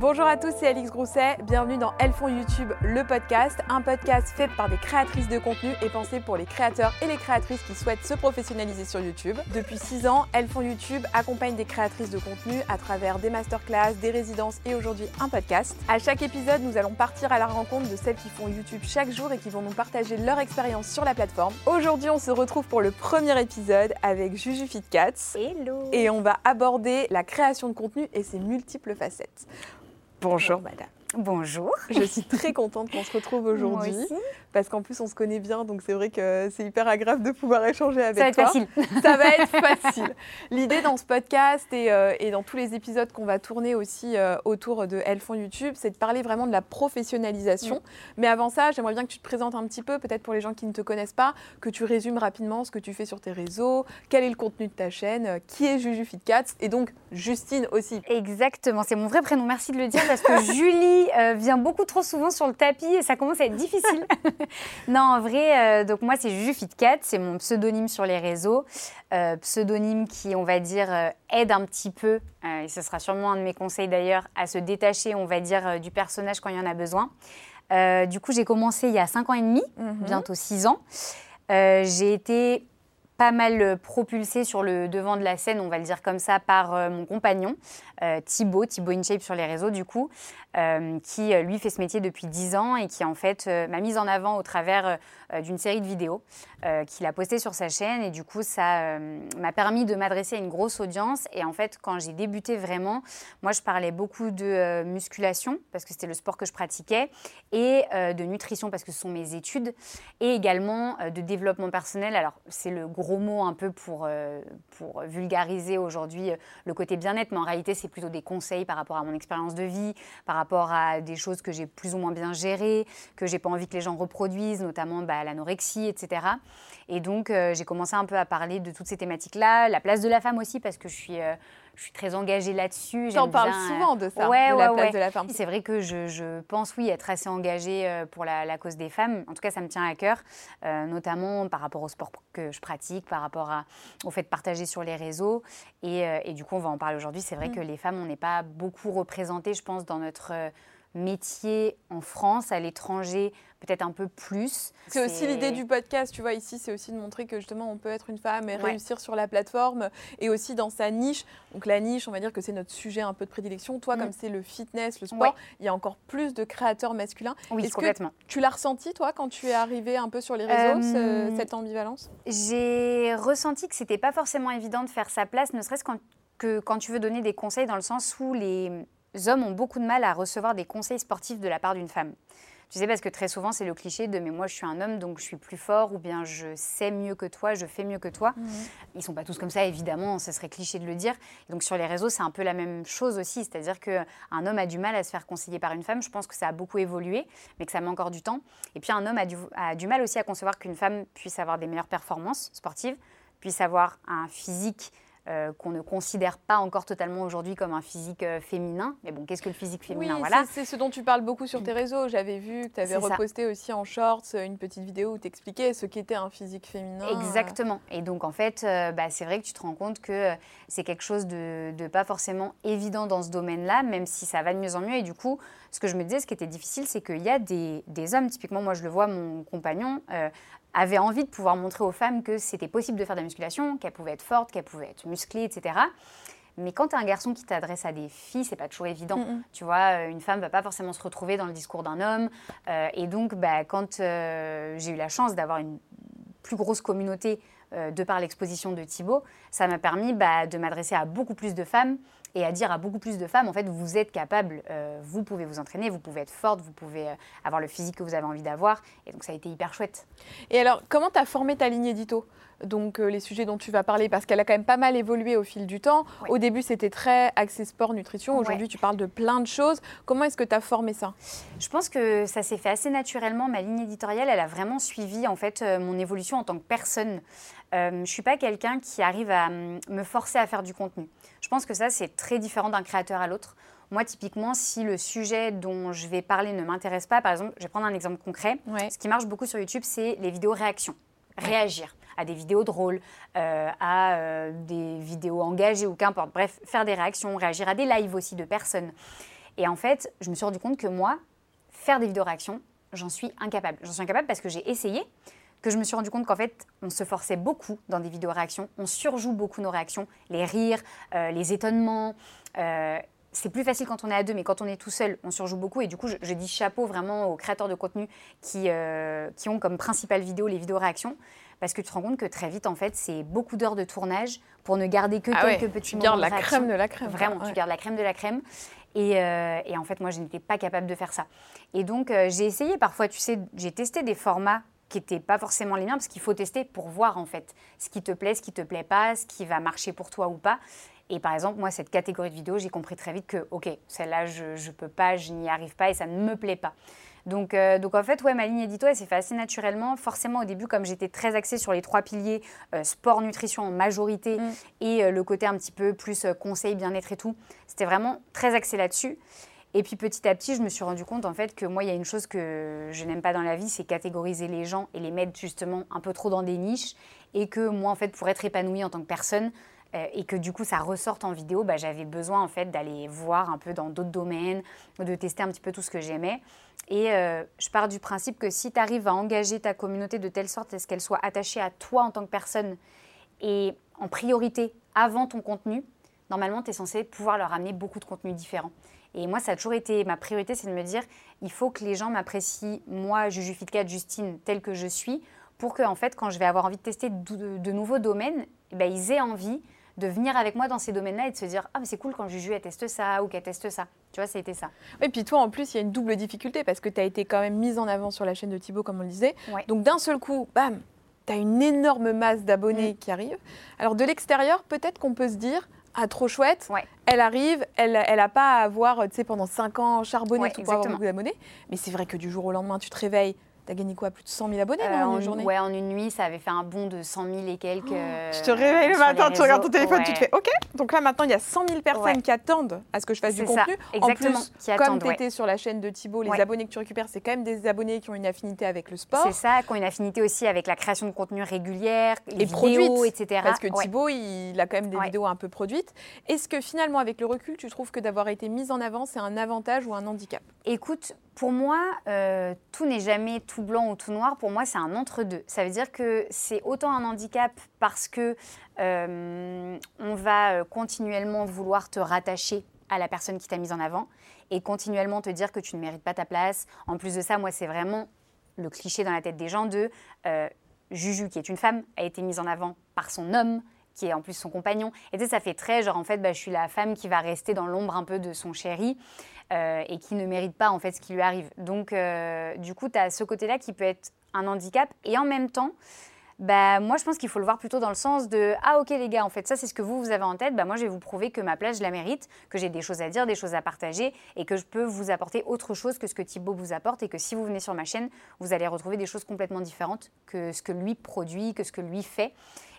Bonjour à tous, c'est Alix Grousset. Bienvenue dans Elles font YouTube, le podcast, un podcast fait par des créatrices de contenu et pensé pour les créateurs et les créatrices qui souhaitent se professionnaliser sur YouTube. Depuis 6 ans, Elles font YouTube accompagne des créatrices de contenu à travers des masterclass, des résidences et aujourd'hui un podcast. À chaque épisode, nous allons partir à la rencontre de celles qui font YouTube chaque jour et qui vont nous partager leur expérience sur la plateforme. Aujourd'hui, on se retrouve pour le premier épisode avec Juju Fitcats. Hello Et on va aborder la création de contenu et ses multiples facettes. Bonjour madame. Bonjour. Je suis très contente qu'on se retrouve aujourd'hui parce qu'en plus on se connaît bien donc c'est vrai que c'est hyper agréable de pouvoir échanger avec Ça va être toi. facile. Ça va être facile. L'idée dans ce podcast et, euh, et dans tous les épisodes qu'on va tourner aussi euh, autour de Elles font YouTube, c'est de parler vraiment de la professionnalisation. Mais avant ça, j'aimerais bien que tu te présentes un petit peu, peut-être pour les gens qui ne te connaissent pas, que tu résumes rapidement ce que tu fais sur tes réseaux, quel est le contenu de ta chaîne, euh, qui est Juju Fitcats et donc Justine aussi. Exactement, c'est mon vrai prénom. Merci de le dire parce que Julie euh, vient beaucoup trop souvent sur le tapis et ça commence à être difficile. non, en vrai, euh, donc moi c'est Juju Fitcat, c'est mon pseudonyme sur les réseaux, Euh, pseudonyme qui, on va dire, aide un petit peu, et ce sera sûrement un de mes conseils d'ailleurs, à se détacher, on va dire, du personnage quand il y en a besoin. Du coup, j'ai commencé il y a 5 ans et demi, Mhm. bientôt 6 ans. J'ai été pas mal propulsée sur le devant de la scène, on va le dire comme ça, par mon compagnon, Thibaut, Thibaut InShape sur les réseaux du coup, euh, qui euh, lui fait ce métier depuis 10 ans et qui en fait euh, m'a mise en avant au travers euh, d'une série de vidéos euh, qu'il a postées sur sa chaîne et du coup ça euh, m'a permis de m'adresser à une grosse audience et en fait quand j'ai débuté vraiment, moi je parlais beaucoup de euh, musculation parce que c'était le sport que je pratiquais et euh, de nutrition parce que ce sont mes études et également euh, de développement personnel. Alors, c'est le gros mot un peu pour, euh, pour vulgariser aujourd'hui euh, le côté bien-être, mais en réalité, c'est plutôt des conseils par rapport à mon expérience de vie, par rapport à des choses que j'ai plus ou moins bien gérées, que j'ai pas envie que les gens reproduisent, notamment bah, l'anorexie, etc. Et donc, euh, j'ai commencé un peu à parler de toutes ces thématiques-là, la place de la femme aussi, parce que je suis, euh, je suis très engagée là-dessus. Parles bien, euh, souvent de ça, ouais, de la ouais, place ouais. de la femme. C'est vrai que je, je pense, oui, être assez engagée euh, pour la, la cause des femmes. En tout cas, ça me tient à cœur, euh, notamment par rapport au sport que je pratique, par rapport à- au fait de partager sur les réseaux. Et, euh, et du coup, on va en parler aujourd'hui. C'est vrai Mm. que les femmes, on n'est pas beaucoup représentées, je pense, dans notre euh, métier en France, à l'étranger, peut-être un peu plus. C'est aussi l'idée du podcast, tu vois, ici, c'est aussi de montrer que justement, on peut être une femme et Ouais. réussir sur la plateforme et aussi dans sa niche. Donc la niche, on va dire que c'est notre sujet un peu de prédilection. Toi, Mm. comme c'est le fitness, le sport, Ouais. il y a encore plus de créateurs masculins. Oui, Est-ce que complètement. Tu l'as ressenti, toi, quand tu es arrivé un peu sur les réseaux, ce- Euh, cette ambivalence? J'ai ressenti que c'était pas forcément évident de faire sa place, ne serait-ce que quand tu veux donner des conseils dans le sens où les hommes ont beaucoup de mal à recevoir des conseils sportifs de la part d'une femme. Tu sais, parce que très souvent, c'est le cliché de mais moi, je suis un homme, donc je suis plus fort, ou bien je sais mieux que toi, je fais mieux que toi. Ils sont pas tous comme ça, évidemment, ce serait cliché de le dire. Et donc sur les réseaux, c'est un peu la même chose aussi, c'est-à-dire qu'un homme a du mal à se faire conseiller par une femme. Je pense que ça a beaucoup évolué, mais que ça met encore du temps. Et puis un homme a du, a du mal aussi à concevoir qu'une femme puisse avoir des meilleures performances sportives, puisse avoir un physique euh, qu'on ne considère pas encore totalement aujourd'hui comme un physique euh, féminin. Mais bon, qu'est-ce que le physique féminin Oui, Voilà. c'est- ce dont tu parles beaucoup sur tes réseaux. J'avais vu que tu avais ça. reposté aussi en shorts euh, une petite vidéo où tu expliquais ce qu'était un physique féminin. Exactement. Et donc, en fait, euh, bah, c'est vrai que tu te rends compte que euh, c'est quelque chose de, de pas forcément évident dans ce domaine-là, même si ça va de mieux en mieux. Et du coup, ce que je me disais, ce qui était difficile, c'est qu'il y a des, des hommes, typiquement, moi je le vois, mon compagnon euh, avait envie de pouvoir montrer aux femmes que c'était possible de faire de la musculation, qu'elles pouvaient être fortes, qu'elles pouvaient être musclées, etc. Mais quand tu as un garçon qui t'adresse à des filles, c'est pas toujours évident. Mhm. Tu vois, euh, une femme va pas forcément se retrouver dans le discours d'un homme. Euh, et donc, bah, quand euh, j'ai eu la chance d'avoir une plus grosse communauté euh, de par l'exposition de Thibaut, ça m'a permis bah, de m'adresser à beaucoup plus de femmes et à dire à beaucoup plus de femmes, en fait, vous êtes capable, euh, vous pouvez vous entraîner, vous pouvez être forte, vous pouvez euh, avoir le physique que vous avez envie d'avoir. Et donc, ça a été hyper chouette. Et alors, comment tu as formé ta ligne édito Donc, euh, les sujets dont tu vas parler, parce qu'elle a quand même pas mal évolué au fil du temps. Ouais. Au début, c'était très axé sport, nutrition. Ouais. Aujourd'hui, tu parles de plein de choses. Comment est-ce que tu as formé ça? Je pense que ça s'est fait assez naturellement. Ma ligne éditoriale, elle a vraiment suivi en fait mon évolution en tant que personne. Euh, je ne suis pas quelqu'un qui arrive à hum, me forcer à faire du contenu. Je pense que ça, c'est très différent d'un créateur à l'autre. Moi, typiquement, si le sujet dont je vais parler ne m'intéresse pas, par exemple, je vais prendre un exemple concret. Ouais. Ce qui marche beaucoup sur YouTube, c'est les vidéos réactions. Réagir à des vidéos drôles, euh, à euh, des vidéos engagées ou qu'importe. Bref, faire des réactions, réagir à des lives aussi de personnes. Et en fait, je me suis rendu compte que moi, faire des vidéos réactions, j'en suis incapable. J'en suis incapable parce que j'ai essayé, que je me suis rendu compte qu'en fait, on se forçait beaucoup dans des vidéos réactions, on surjoue beaucoup nos réactions, les rires, euh, les étonnements. Euh, c'est plus facile quand on est à deux, mais quand on est tout seul, on surjoue beaucoup. Et du coup, je, dis chapeau vraiment aux créateurs de contenu qui, euh, qui ont comme principale vidéo les vidéos réactions. Parce que tu te rends compte que très vite, en fait, c'est beaucoup d'heures de tournage pour ne garder que ah quelques petits moments. Tu gardes la crème de la crème. Vraiment, tu gardes la crème de la crème. Et, et, en fait, moi, je n'étais pas capable de faire ça. Et donc, j'ai essayé parfois, tu sais, j'ai testé des formats qui n'étaient pas forcément les miens, parce qu'il faut tester pour voir en fait ce qui te plaît, ce qui te plaît pas, ce qui va marcher pour toi ou pas. Et par exemple, moi, cette catégorie de vidéos, j'ai compris très vite que, ok, celle-là, je ne peux pas, je n'y arrive pas et ça ne me plaît pas. Donc, euh, donc en fait, ouais, ma ligne édito, elle s'est fait assez naturellement. Forcément, au début, comme j'étais très axée sur les trois piliers, euh, sport, nutrition en majorité, mm. et euh, le côté un petit peu plus conseil, bien-être et tout, c'était vraiment très axé là-dessus. Et puis petit à petit, je me suis rendu compte en fait que moi, il y a une chose que je n'aime pas dans la vie, c'est catégoriser les gens et les mettre justement un peu trop dans des niches. Et que moi, en fait, pour être épanouie en tant que personne, euh, et que du coup ça ressorte en vidéo, bah, j'avais besoin en fait d'aller voir un peu dans d'autres domaines, de tester un petit peu tout ce que j'aimais. Et euh, je pars du principe que si tu arrives à engager ta communauté de telle sorte à ce qu'elle soit attachée à toi en tant que personne et en priorité avant ton contenu, normalement tu es censé pouvoir leur amener beaucoup de contenus différents. Et moi, ça a toujours été ma priorité, c'est de me dire, il faut que les gens m'apprécient, moi, Juju Fitcat, Justine, telle que je suis, pour que, en fait, quand je vais avoir envie de tester de, nouveaux domaines, eh ben, ils aient envie de venir avec moi dans ces domaines-là et de se dire ah mais c'est cool quand Juju elle teste ça ou qu'elle teste ça. Tu vois, ça a été ça. Et puis toi en plus, il y a une double difficulté parce que tu as été quand même mise en avant sur la chaîne de Thibaut comme on le disait. Donc d'un seul coup, bam, tu as une énorme masse d'abonnés mm. qui arrivent. Alors de l'extérieur, peut-être qu'on peut se dire ah, trop chouette. Elle arrive, elle n'a pas à avoir, tu sais, pendant 5 ans charbonné pour avoir beaucoup d'abonnés. Mais c'est vrai que du jour au lendemain, tu te réveilles, T'as gagné quoi Plus de 100 000 abonnés dans une euh, journée? Ouais, en une nuit, ça avait fait un bond de 100 000 et quelques. Euh, tu te réveilles le matin, tu regardes ton téléphone, tu te fais OK. Donc là, maintenant, il y a 100 000 personnes qui attendent à ce que je fasse du contenu. Exactement. En plus, qui comme tu étais sur la chaîne de Thibaut, les abonnés que tu récupères, c'est quand même des abonnés qui ont une affinité avec le sport. C'est ça, qui ont une affinité aussi avec la création de contenu régulière, les et vidéos, etc. Parce que Thibaut, il a quand même des vidéos un peu produites. Est-ce que finalement, avec le recul, tu trouves que d'avoir été mise en avant, c'est un avantage ou un handicap? Écoute, pour moi, euh, tout n'est jamais tout blanc ou tout noir. Pour moi, c'est un entre-deux. Ça veut dire que c'est autant un handicap parce que euh, on va euh, continuellement vouloir te rattacher à la personne qui t'a mise en avant et continuellement te dire que tu ne mérites pas ta place. En plus de ça, moi, c'est vraiment le cliché dans la tête des gens de Juju, qui est une femme, a été mise en avant par son homme qui est en plus son compagnon. Et tu sais, ça fait très genre, en fait, bah, je suis la femme qui va rester dans l'ombre un peu de son chéri euh, et qui ne mérite pas, en fait, ce qui lui arrive. Donc, euh, du coup, tu as ce côté-là qui peut être un handicap. Et en même temps, bah, moi, je pense qu'il faut le voir plutôt dans le sens de Ah, ok, les gars, en fait, ça, c'est ce que vous, vous avez en tête. Bah, moi, je vais vous prouver que ma place, je la mérite, que j'ai des choses à dire, des choses à partager et que je peux vous apporter autre chose que ce que Thibaut vous apporte et que si vous venez sur ma chaîne, vous allez retrouver des choses complètement différentes que ce que lui produit, que ce que lui fait.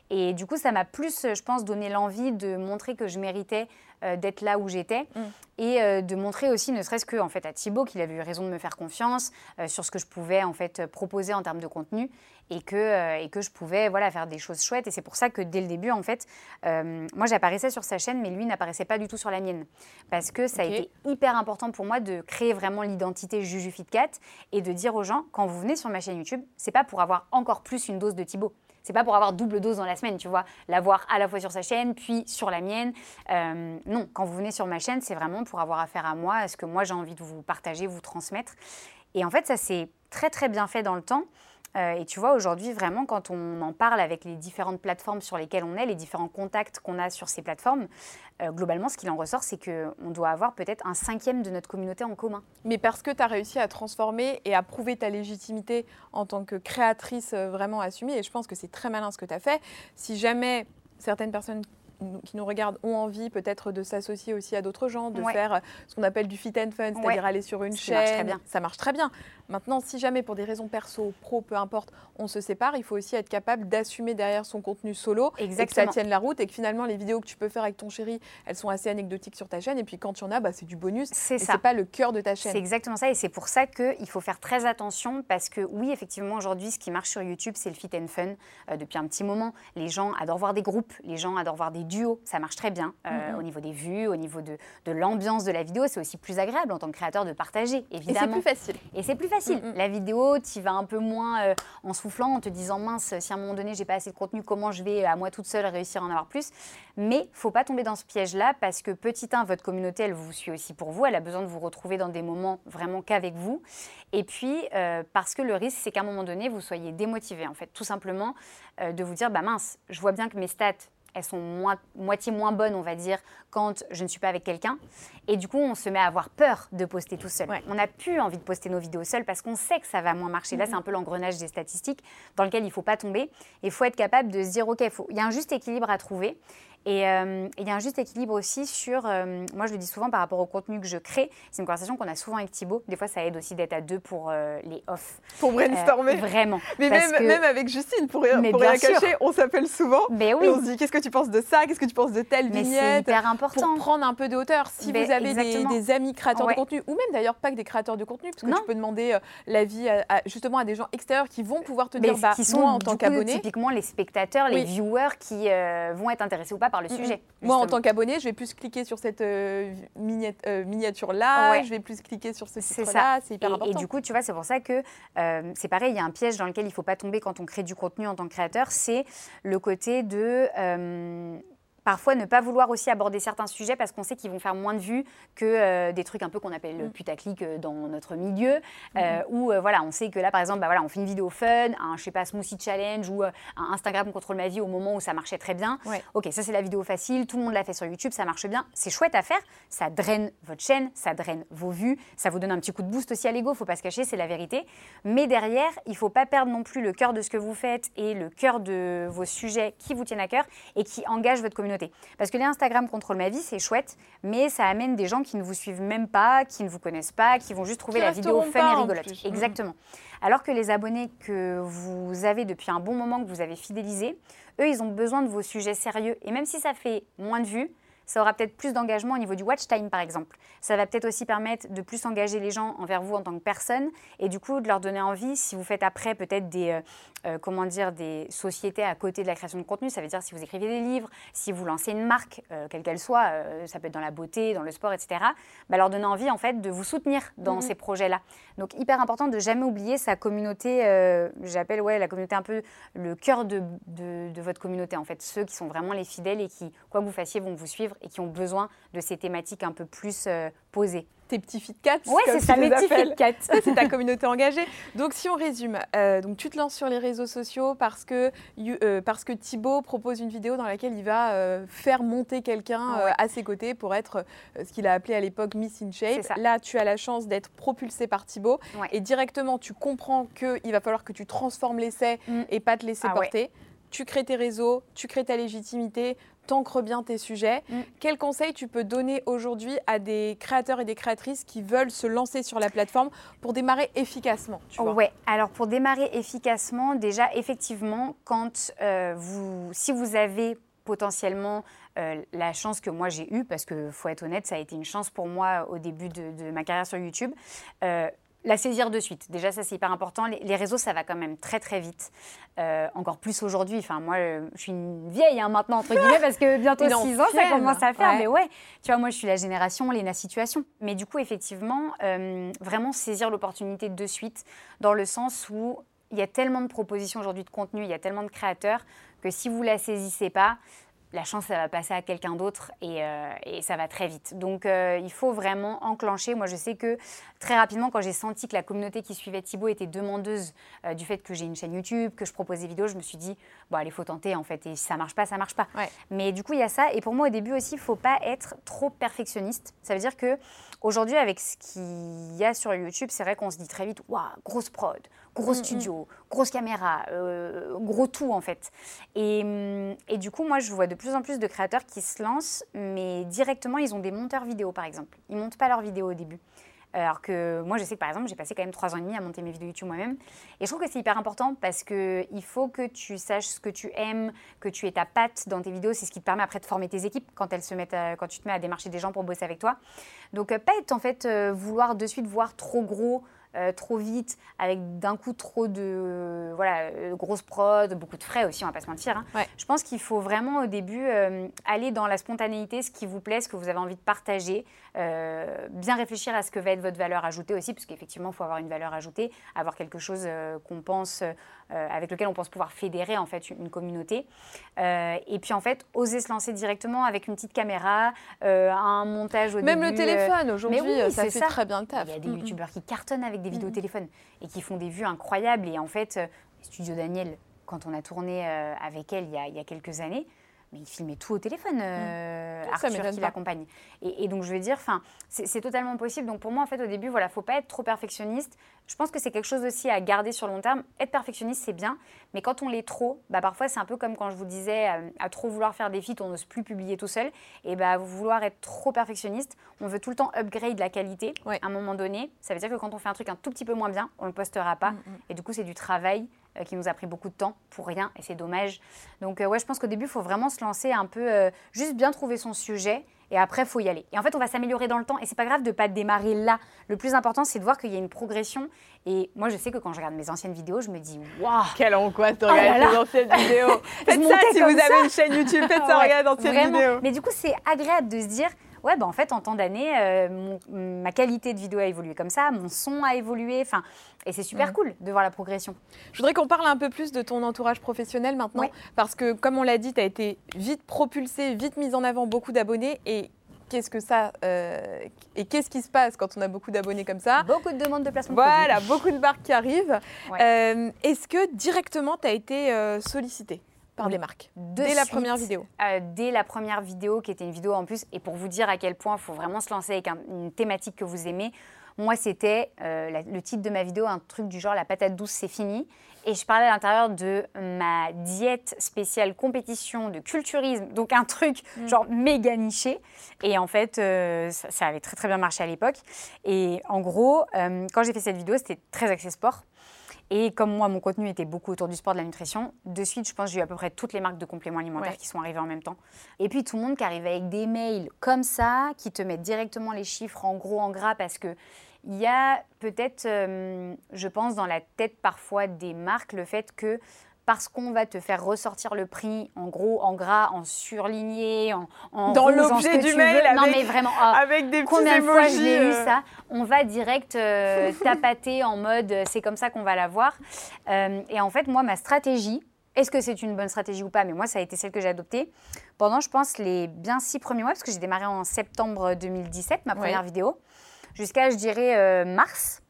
Et du coup, ça m'a plus, je pense, donné l'envie de montrer que je méritais euh, d'être là où j'étais mm. et euh, de montrer aussi, ne serait-ce que en fait à Thibaut, qu'il avait eu raison de me faire confiance euh, sur ce que je pouvais en fait proposer en termes de contenu et que, et que je pouvais voilà faire des choses chouettes. Et c'est pour ça que dès le début, en fait, moi j'apparaissais sur sa chaîne, mais lui n'apparaissait pas du tout sur la mienne parce que ça a été hyper important pour moi de créer vraiment l'identité Juju Fitcat et de dire aux gens quand vous venez sur ma chaîne YouTube, c'est pas pour avoir encore plus une dose de Thibaut c'est pas pour avoir double dose dans la semaine, tu vois, l'avoir à la fois sur sa chaîne, puis sur la mienne. Euh, non, quand vous venez sur ma chaîne, c'est vraiment pour avoir affaire à moi, à ce que moi j'ai envie de vous partager, vous transmettre. Et en fait, ça s'est très très bien fait dans le temps. Euh, et tu vois, aujourd'hui, vraiment, quand on en parle avec les différentes plateformes sur lesquelles on est, les différents contacts qu'on a sur ces plateformes, euh, globalement, ce qu'il en ressort, c'est qu'on doit avoir peut-être un cinquième de notre communauté en commun. Mais parce que tu as réussi à transformer et à prouver ta légitimité en tant que créatrice euh, vraiment assumée, et je pense que c'est très malin ce que tu as fait, si jamais certaines personnes qui nous regardent ont envie peut-être de s'associer aussi à d'autres gens, de faire ce qu'on appelle du fit and fun, c'est-à-dire aller sur une chaîne. Ça marche très bien. Maintenant, si jamais pour des raisons perso, pro, peu importe, on se sépare, il faut aussi être capable d'assumer derrière son contenu solo et que ça tienne la route et que finalement les vidéos que tu peux faire avec ton chéri, elles sont assez anecdotiques sur ta chaîne et puis quand y en a, bah, c'est du bonus. C'est ça. C'est pas le cœur de ta chaîne. C'est exactement ça et c'est pour ça qu'il faut faire très attention parce que oui, effectivement, aujourd'hui, ce qui marche sur YouTube, c'est le fit and fun. Euh, depuis un petit moment, les gens adorent voir des groupes, les gens adorent voir des duos, ça marche très bien euh, au niveau des vues, au niveau de, de l'ambiance de la vidéo. C'est aussi plus agréable en tant que créateur de partager, évidemment. Et c'est plus facile. Et c'est plus facile. La vidéo, tu vas un peu moins euh, en soufflant, en te disant mince, si à un moment donné j'ai pas assez de contenu, comment je vais à moi toute seule réussir à en avoir plus? Mais faut pas tomber dans ce piège-là parce que petit 1, votre communauté, elle vous suit aussi pour vous, elle a besoin de vous retrouver dans des moments vraiment qu'avec vous. Et puis euh, parce que le risque, c'est qu'à un moment donné, vous soyez démotivé en fait, tout simplement euh, de vous dire bah mince, je vois bien que mes stats elles sont moitié moins bonnes, on va dire, quand je ne suis pas avec quelqu'un. Et du coup, on se met à avoir peur de poster tout seul. On n'a plus envie de poster nos vidéos seuls parce qu'on sait que ça va moins marcher. Là, c'est un peu l'engrenage des statistiques dans lequel il ne faut pas tomber. Il faut être capable de se dire, OK, il y a un juste équilibre à trouver. Euh, et il y a un juste équilibre aussi sur, euh, moi je le dis souvent par rapport au contenu que je crée, c'est une conversation qu'on a souvent avec Thibaut. Des fois, ça aide aussi d'être à deux pour euh, les off. Pour brainstormer. vraiment. Mais même, même, avec Justine, pour rien, pour rien cacher, on s'appelle souvent. Mais oui. Et on se dit qu'est-ce que tu penses de ça, qu'est-ce que tu penses de telle Mais vignette? C'est hyper important. Pour prendre un peu de hauteur. Si vous avez des, amis créateurs de contenu, ou même d'ailleurs pas que des créateurs de contenu, parce que tu peux demander l'avis à, justement à des gens extérieurs qui vont pouvoir te dire, bah, qui sont moi en tant qu'abonné. Typiquement les spectateurs, les viewers qui vont être intéressés ou pas par le sujet. Moi, en tant qu'abonné, je vais plus cliquer sur cette euh, euh, miniature-là, je vais plus cliquer sur ce titre-là, c'est hyper important. Et du coup, tu vois, c'est pour ça que euh, c'est pareil, il y a un piège dans lequel il ne faut pas tomber quand on crée du contenu en tant que créateur, c'est le côté de parfois ne pas vouloir aussi aborder certains sujets parce qu'on sait qu'ils vont faire moins de vues que euh, des trucs un peu qu'on appelle mm. putaclic euh, dans notre milieu. Euh, mm-hmm. Ou voilà, on sait que là, par exemple, bah, voilà, on fait une vidéo fun, un je sais pas smoothie challenge ou un Instagram contrôle ma vie au moment où ça marchait très bien. Ok, ça c'est la vidéo facile, tout le monde l'a fait sur YouTube, ça marche bien, c'est chouette à faire, ça draine votre chaîne, ça draine vos vues, ça vous donne un petit coup de boost aussi à l'ego, faut pas se cacher, c'est la vérité. Mais derrière, il faut pas perdre non plus le cœur de ce que vous faites et le cœur de vos sujets qui vous tiennent à cœur et qui engagent votre communauté. Parce que les Instagram contrôle ma vie, c'est chouette, mais ça amène des gens qui ne vous suivent même pas, qui ne vous connaissent pas, qui vont juste trouver la vidéo fun et rigolote. Mm. Exactement. Alors que les abonnés que vous avez depuis un bon moment, que vous avez fidélisés, eux, ils ont besoin de vos sujets sérieux. Et même si ça fait moins de vues, ça aura peut-être plus d'engagement au niveau du watch time, par exemple. Ça va peut-être aussi permettre de plus engager les gens envers vous en tant que personne et du coup de leur donner envie, si vous faites après peut-être des, euh, euh, comment dire, des sociétés à côté de la création de contenu, ça veut dire si vous écrivez des livres, si vous lancez une marque, euh, quelle qu'elle soit, ça peut être dans la beauté, dans le sport, etc., bah, leur donner envie en fait de vous soutenir dans mhm. ces projets-là. Donc hyper important de jamais oublier sa communauté, j'appelle ouais, la communauté un peu le cœur de, de, de votre communauté en fait, ceux qui sont vraiment les fidèles et qui, quoi que vous fassiez, vont vous suivre et qui ont besoin de ces thématiques un peu plus euh, posées tes petits fit cats. Ouais, c'est ça, mes petits fit cats. c'est ta communauté engagée. Donc, si on résume, euh, donc tu te lances sur les réseaux sociaux parce que, euh, parce que Thibaut propose une vidéo dans laquelle il va faire monter quelqu'un à ses côtés pour être ce qu'il a appelé à l'époque Miss in Shape. Là, tu as la chance d'être propulsé par Thibaut et directement, tu comprends qu'il va falloir que tu transformes l'essai mm. et pas te laisser ah porter. Tu crées tes réseaux, tu crées ta légitimité, t'ancres bien tes sujets. Mm. Quels conseils tu peux donner aujourd'hui à des créateurs et des créatrices qui veulent se lancer sur la plateforme pour démarrer efficacement tu Ouais, alors pour démarrer efficacement, déjà effectivement, quand euh, vous, si vous avez potentiellement euh, la chance que moi j'ai eue, parce que faut être honnête, ça a été une chance pour moi au début de, ma carrière sur YouTube. Euh, la saisir de suite. Déjà, ça c'est hyper important. Les, réseaux, ça va quand même très très vite. Euh, encore plus aujourd'hui. Enfin, moi, euh, je suis une vieille hein, maintenant, entre guillemets, parce que bientôt 6 ans, ça commence à faire. Mais ouais, tu vois, moi, je suis la génération Léna Situation. Mais du coup, effectivement, euh, vraiment saisir l'opportunité de suite, dans le sens où il y a tellement de propositions aujourd'hui de contenu, il y a tellement de créateurs, que si vous la saisissez pas, la chance, ça va passer à quelqu'un d'autre et, euh, ça va très vite. Donc, euh, il faut vraiment enclencher. Moi, je sais que très rapidement, quand j'ai senti que la communauté qui suivait Thibaut était demandeuse euh, du fait que j'ai une chaîne YouTube, que je propose des vidéos, je me suis dit, bon, allez, faut tenter en fait. Et si ça marche pas, ça marche pas. Mais du coup, il y a ça. Et pour moi, au début aussi, il faut pas être trop perfectionniste. Ça veut dire que aujourd'hui, avec ce qu'il y a sur YouTube, c'est vrai qu'on se dit très vite, waouh, grosse prod, gros mm, mm. studio, grosse caméra, euh, gros tout en fait. Et, et, du coup, moi, je vois de plus en plus de créateurs qui se lancent, mais directement, ils ont des monteurs vidéo par exemple. Ils montent pas leurs vidéos au début. Alors que moi, je sais que par exemple, j'ai passé quand même trois ans et demi à monter mes vidéos YouTube moi-même. Et je trouve que c'est hyper important parce qu'il faut que tu saches ce que tu aimes, que tu aies ta patte dans tes vidéos. C'est ce qui te permet après de former tes équipes quand, elles se mettent quand tu te mets à démarcher des gens pour bosser avec toi. Donc, pas être en fait, vouloir de suite voir trop gros. Euh, trop vite, avec d'un coup trop de voilà, euh, grosses prod, beaucoup de frais aussi, on va pas se mentir. Hein. Je pense qu'il faut vraiment au début euh, aller dans la spontanéité, ce qui vous plaît, ce que vous avez envie de partager, bien réfléchir à ce que va être votre valeur ajoutée aussi, parce qu'effectivement, il faut avoir une valeur ajoutée, avoir quelque chose qu'on pense euh, avec lequel on pense pouvoir fédérer en fait une communauté. Euh, et puis en fait, oser se lancer directement avec une petite caméra, euh, un montage au Même début. le téléphone aujourd'hui, ça fait très bien le taf. Il y a des youtubeurs qui cartonnent avec des vidéos téléphone et qui font des vues incroyables. Et en fait, Studio Daniel, quand on a tourné avec elle il y a, il y a quelques années, mais il filmait tout au téléphone, mmh. euh, Arthur qui l'accompagne. Et, donc je veux dire, c'est totalement possible. Donc pour moi, en fait, au début, voilà, faut pas être trop perfectionniste. Je pense que c'est quelque chose aussi à garder sur le long terme. Être perfectionniste, c'est bien, mais quand on l'est trop, bah parfois c'est un peu comme quand je vous disais, euh, à trop vouloir faire des feats, on n'ose plus publier tout seul. Et bah vouloir être trop perfectionniste, on veut tout le temps upgrade la qualité. À un moment donné, ça veut dire que quand on fait un truc un tout petit peu moins bien, on le postera pas. Mmh, mmh. Et du coup, c'est du travail euh, qui nous a pris beaucoup de temps pour rien et c'est dommage. Donc euh, ouais, je pense qu'au début, il faut vraiment se lancer un peu, euh, juste bien trouver son sujet et après, il faut y aller. Et en fait, on va s'améliorer dans le temps et c'est pas grave de pas démarrer là. Le plus important, c'est de voir qu'il y a une progression. Et moi, je sais que quand je regarde mes anciennes vidéos, je me dis waouh Quelle angoisse de oh regarder mes anciennes vidéos. Faites ça si vous avez une chaîne YouTube, faites ça, regarde anciennes vidéos. Mais du coup, c'est agréable de se dire ouais, bah, en fait, en temps d'année, euh, ma qualité de vidéo a évolué comme ça, mon son a évolué, enfin, et c'est super cool de voir la progression. Je voudrais qu'on parle un peu plus de ton entourage professionnel maintenant, parce que comme on l'a dit, tu as été vite propulsé, vite mise en avant, beaucoup d'abonnés, et qu'est-ce que ça euh, et qu'est-ce qui se passe quand on a beaucoup d'abonnés comme ça? Beaucoup de demandes de placement. Voilà, beaucoup de marques qui arrivent. Euh, est-ce que directement tu as été sollicité par des marques Dès la première vidéo euh, Dès la première vidéo, qui était une vidéo en plus, et pour vous dire à quel point il faut vraiment se lancer avec une thématique que vous aimez, moi c'était euh, le titre de ma vidéo, un truc du genre la patate douce c'est fini. Et je parlais à l'intérieur de ma diète spéciale compétition de culturisme, donc un truc mm. genre méga niché. Et en fait, euh, ça, ça, avait très très bien marché à l'époque. Et en gros, quand j'ai fait cette vidéo, c'était très axé sport. Et comme moi, mon contenu était beaucoup autour du sport, de la nutrition, de suite, je pense que j'ai eu à peu près toutes les marques de compléments alimentaires qui sont arrivées en même temps. Et puis tout le monde qui arrive avec des mails comme ça, qui te mettent directement les chiffres en gros, en gras, parce que il y a peut-être, euh, je pense, dans la tête parfois des marques, le fait que parce qu'on va te faire ressortir le prix en gros, en gras, en surligné, en, en dans l'objet du mail, avec, non mais vraiment, oh, avec des combien de fois j'ai eu euh. ça On va direct euh, tapater en mode euh, c'est comme ça qu'on va la voir. et en fait, moi, ma stratégie, est-ce que c'est une bonne stratégie ou pas? Mais moi, ça a été celle que j'ai adoptée pendant, je pense, les bien six premiers mois, parce que j'ai démarré en septembre 2017, ma première vidéo, jusqu'à, je dirais, mars,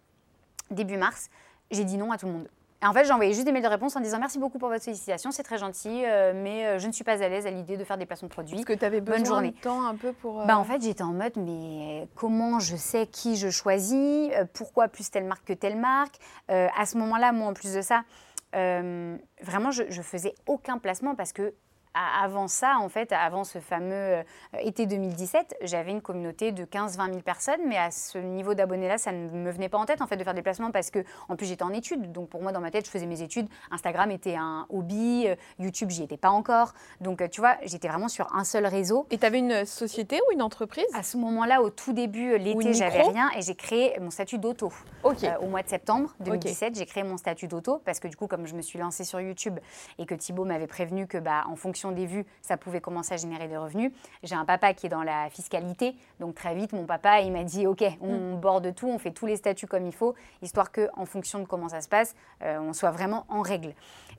début mars. J'ai dit non à tout le monde en fait, j'ai envoyé juste des mails de réponse en disant merci beaucoup pour votre sollicitation, c'est très gentil, euh, mais euh, je ne suis pas à l'aise à l'idée de faire des placements de produits. Parce que tu avais besoin de temps un peu pour. Euh, bah, en fait, j'étais en mode mais comment je sais qui je choisis Pourquoi plus telle marque que telle marque À ce moment-là, moi, en plus de ça, vraiment, je, je faisais aucun placement parce que avant ça, en fait, avant ce fameux euh, été 2017, j'avais une communauté de 15-20 000 personnes, mais à ce niveau d'abonnés-là, ça ne me venait pas en tête en fait de faire des placements parce que, en plus, j'étais en études. Donc pour moi, dans ma tête, je faisais mes études. Instagram était un hobby, euh, YouTube, j'y étais pas encore. Donc euh, tu vois, j'étais vraiment sur un seul réseau. Et tu avais une société ou une entreprise? À ce moment-là, au tout début, l'été, j'avais rien et j'ai créé mon statut d'auto. au mois de septembre 2017, j'ai créé mon statut d'auto parce que du coup, comme je me suis lancée sur YouTube et que Thibaut m'avait prévenu que, bah, en fonction des vues, ça pouvait commencer à générer des revenus. J'ai un papa qui est dans la fiscalité, donc très vite, mon papa, il m'a dit, OK, on mm. borde tout, on fait tous les statuts comme il faut, histoire que, en fonction de comment ça se passe, euh, on soit vraiment en règle.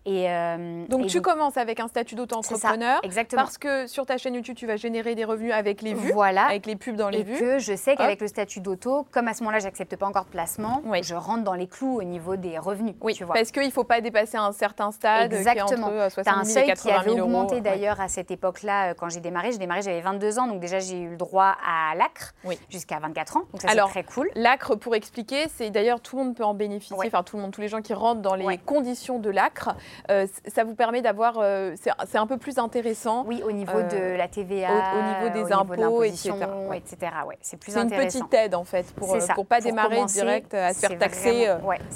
Et, euh, donc, tu commences avec un statut d'auto-entrepreneur. Exactement. Parce que sur ta chaîne YouTube, tu vas générer des revenus avec les vues, voilà. avec les pubs dans les vues. Et que je sais qu'avec le statut d'auto, comme à ce moment-là, j'accepte pas encore de placement, je rentre dans les clous au niveau des revenus. Oui, tu vois. parce qu'il ne faut pas dépasser un certain stade Exactement. qui est entre 60 000 et 80 000 euros. augmenté d'ailleurs à cette époque-là quand j'ai démarré. J'ai démarré, j'avais 22 ans, donc déjà j'ai eu le droit à l'ACRE jusqu'à 24 ans. Donc ça c'est très cool. L'ACRE, pour expliquer, c'est d'ailleurs tout le monde peut en bénéficier, enfin tout le monde, tous les gens qui rentrent dans les conditions de l'ACRE, ça vous permet d'avoir, c'est un peu plus intéressant. Oui, au niveau de la TVA, au, niveau des impôts, etc. etc. Ouais, c'est plus C'est une petite aide en fait pour ne pas démarrer direct à se faire taxer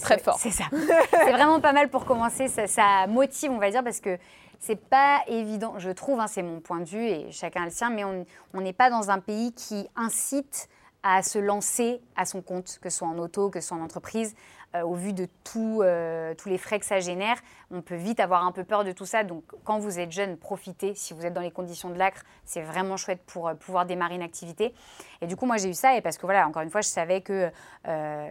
très fort. C'est ça. c'est vraiment pas mal pour commencer. Ça, motive, on va dire, parce que c'est pas évident, je trouve, hein, c'est mon point de vue et chacun le sien, mais on n'est pas dans un pays qui incite à se lancer à son compte, que ce soit en auto, que ce soit en entreprise. Euh, au vu de tout, euh, tous les frais que ça génère, on peut vite avoir un peu peur de tout ça. Donc, quand vous êtes jeune, profitez. Si vous êtes dans les conditions de l'acre, c'est vraiment chouette pour euh, pouvoir démarrer une activité. Et du coup, moi, j'ai eu ça. Et parce que, voilà, encore une fois, je savais que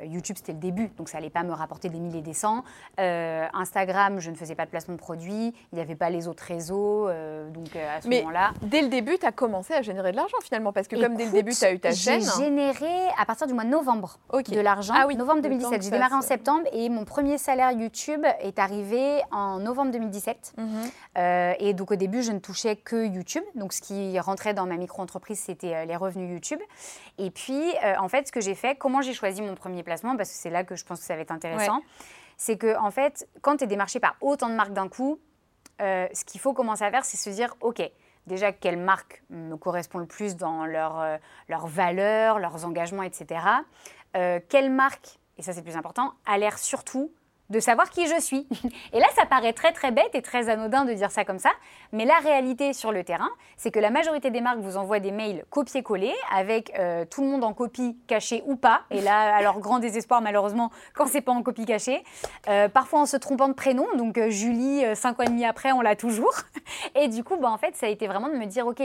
YouTube, c'était le début. Donc, ça n'allait pas me rapporter des milliers et des cents. Instagram, je ne faisais pas de placement de produits. Il n'y avait pas les autres réseaux. donc, à ce moment-là. Dès le début, tu as commencé à générer de l'argent finalement. Parce que, comme dès le début, tu as eu ta chaîne. J'ai généré à partir du mois de novembre de l'argent. Ah oui, novembre 2017. J'ai démarré en septembre et mon premier salaire YouTube est arrivé en novembre 2017. Mhm. Euh, et donc au début, je ne touchais que YouTube. Donc ce qui rentrait dans ma micro-entreprise, c'était euh, les revenus YouTube. Et puis, euh, en fait, ce que j'ai fait, comment j'ai choisi mon premier placement, parce que c'est là que je pense que ça va être intéressant, c'est que en fait, quand tu es démarché par autant de marques d'un coup, ce qu'il faut commencer à faire, c'est se dire, OK, déjà quelle marque me correspond le plus dans leurs leur valeurs, leurs engagements, etc. quelle marque et ça c'est plus important, a l'air surtout de savoir qui je suis. Et là, ça paraît très très bête et très anodin de dire ça comme ça, mais la réalité sur le terrain, c'est que la majorité des marques vous envoient des mails copier-coller avec euh, tout le monde en copie cachée ou pas. Et là, leur grand désespoir, malheureusement, quand c'est pas en copie cachée, euh, parfois en se trompant de prénom. Donc euh, Julie, cinq ans et demi après, on l'a toujours. Et du coup, bah, en fait, ça a été vraiment de me dire, ok,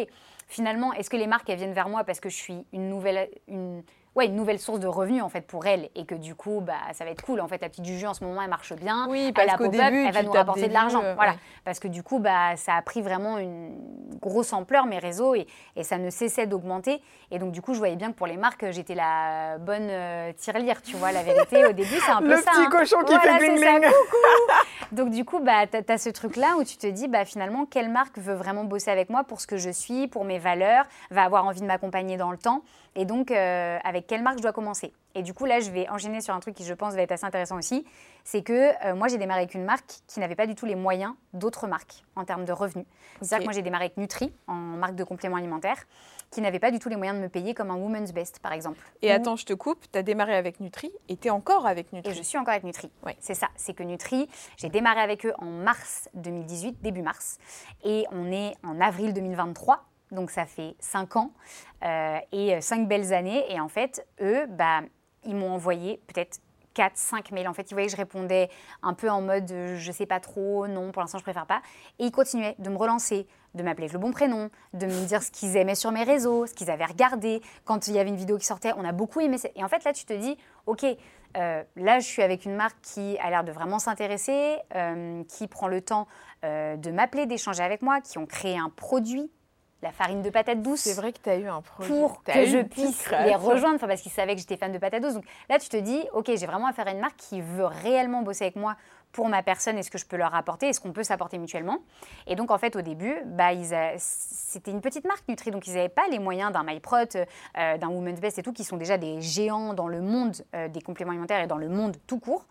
finalement, est-ce que les marques elles viennent vers moi parce que je suis une nouvelle, une, ouais, une nouvelle source de revenus en fait pour elle. Et que du coup bah ça va être cool. En fait la petite Juju en ce moment elle marche bien. Oui parce qu'au début elle va nous rapporter de l'argent. voilà. parce que du coup bah ça a pris vraiment une grosse ampleur mes réseaux et, et ça ne cessait d'augmenter. Et donc du coup je voyais bien que pour les marques j'étais la bonne euh, tirelire tu vois la vérité. Au début c'est un peu ça le petit hein. cochon qui fait bling bling donc du coup bah tu as, ce truc là où tu te dis bah finalement quelle marque veut vraiment bosser avec moi pour ce que je suis pour mes valeurs va avoir envie de m'accompagner dans le temps. Et donc, euh, avec quelle marque je dois commencer Et du coup, là, je vais enchaîner sur un truc qui, je pense, va être assez intéressant aussi. C'est que euh, moi, j'ai démarré avec une marque qui n'avait pas du tout les moyens d'autres marques en termes de revenus. C'est-à-dire que moi, j'ai démarré avec Nutri, en marque de compléments alimentaires, qui n'avait pas du tout les moyens de me payer comme un Woman's Best, par exemple. Et attends, je te coupe, tu as démarré avec Nutri et tu es encore avec Nutri. Et je suis encore avec Nutri. Oui. C'est ça, c'est que Nutri, j'ai démarré avec eux en mars 2018, début mars, et on est en avril 2023 donc ça fait 5 ans euh, et 5 belles années. Et en fait, eux, bah, ils m'ont envoyé peut-être 4, 5 mails. En fait, ils voyaient je répondais un peu en mode euh, je sais pas trop, non, pour l'instant je préfère pas. Et ils continuaient de me relancer, de m'appeler le bon prénom, de me dire ce qu'ils aimaient sur mes réseaux, ce qu'ils avaient regardé. Quand il y avait une vidéo qui sortait, on a beaucoup aimé. Et en fait, là, tu te dis ok, euh, là, je suis avec une marque qui a l'air de vraiment s'intéresser, qui prend le temps de m'appeler, d'échanger avec moi, qui ont créé un produit la farine de patate douce. C'est vrai que tu as eu un projet. Pour que je puisse les rejoindre, parce qu'ils savaient que j'étais fan de patate douce. Donc là, tu te dis, OK, j'ai vraiment affaire à une marque qui veut réellement bosser avec moi pour ma personne, est-ce que je peux leur apporter, est-ce qu'on peut s'apporter mutuellement. Et donc, en fait, au début, bah, c'était une petite marque Nutri, donc ils n'avaient pas les moyens d'un MyProt, euh, d'un Women's Best et tout, qui sont déjà des géants dans le monde euh, des compléments alimentaires et dans le monde tout court.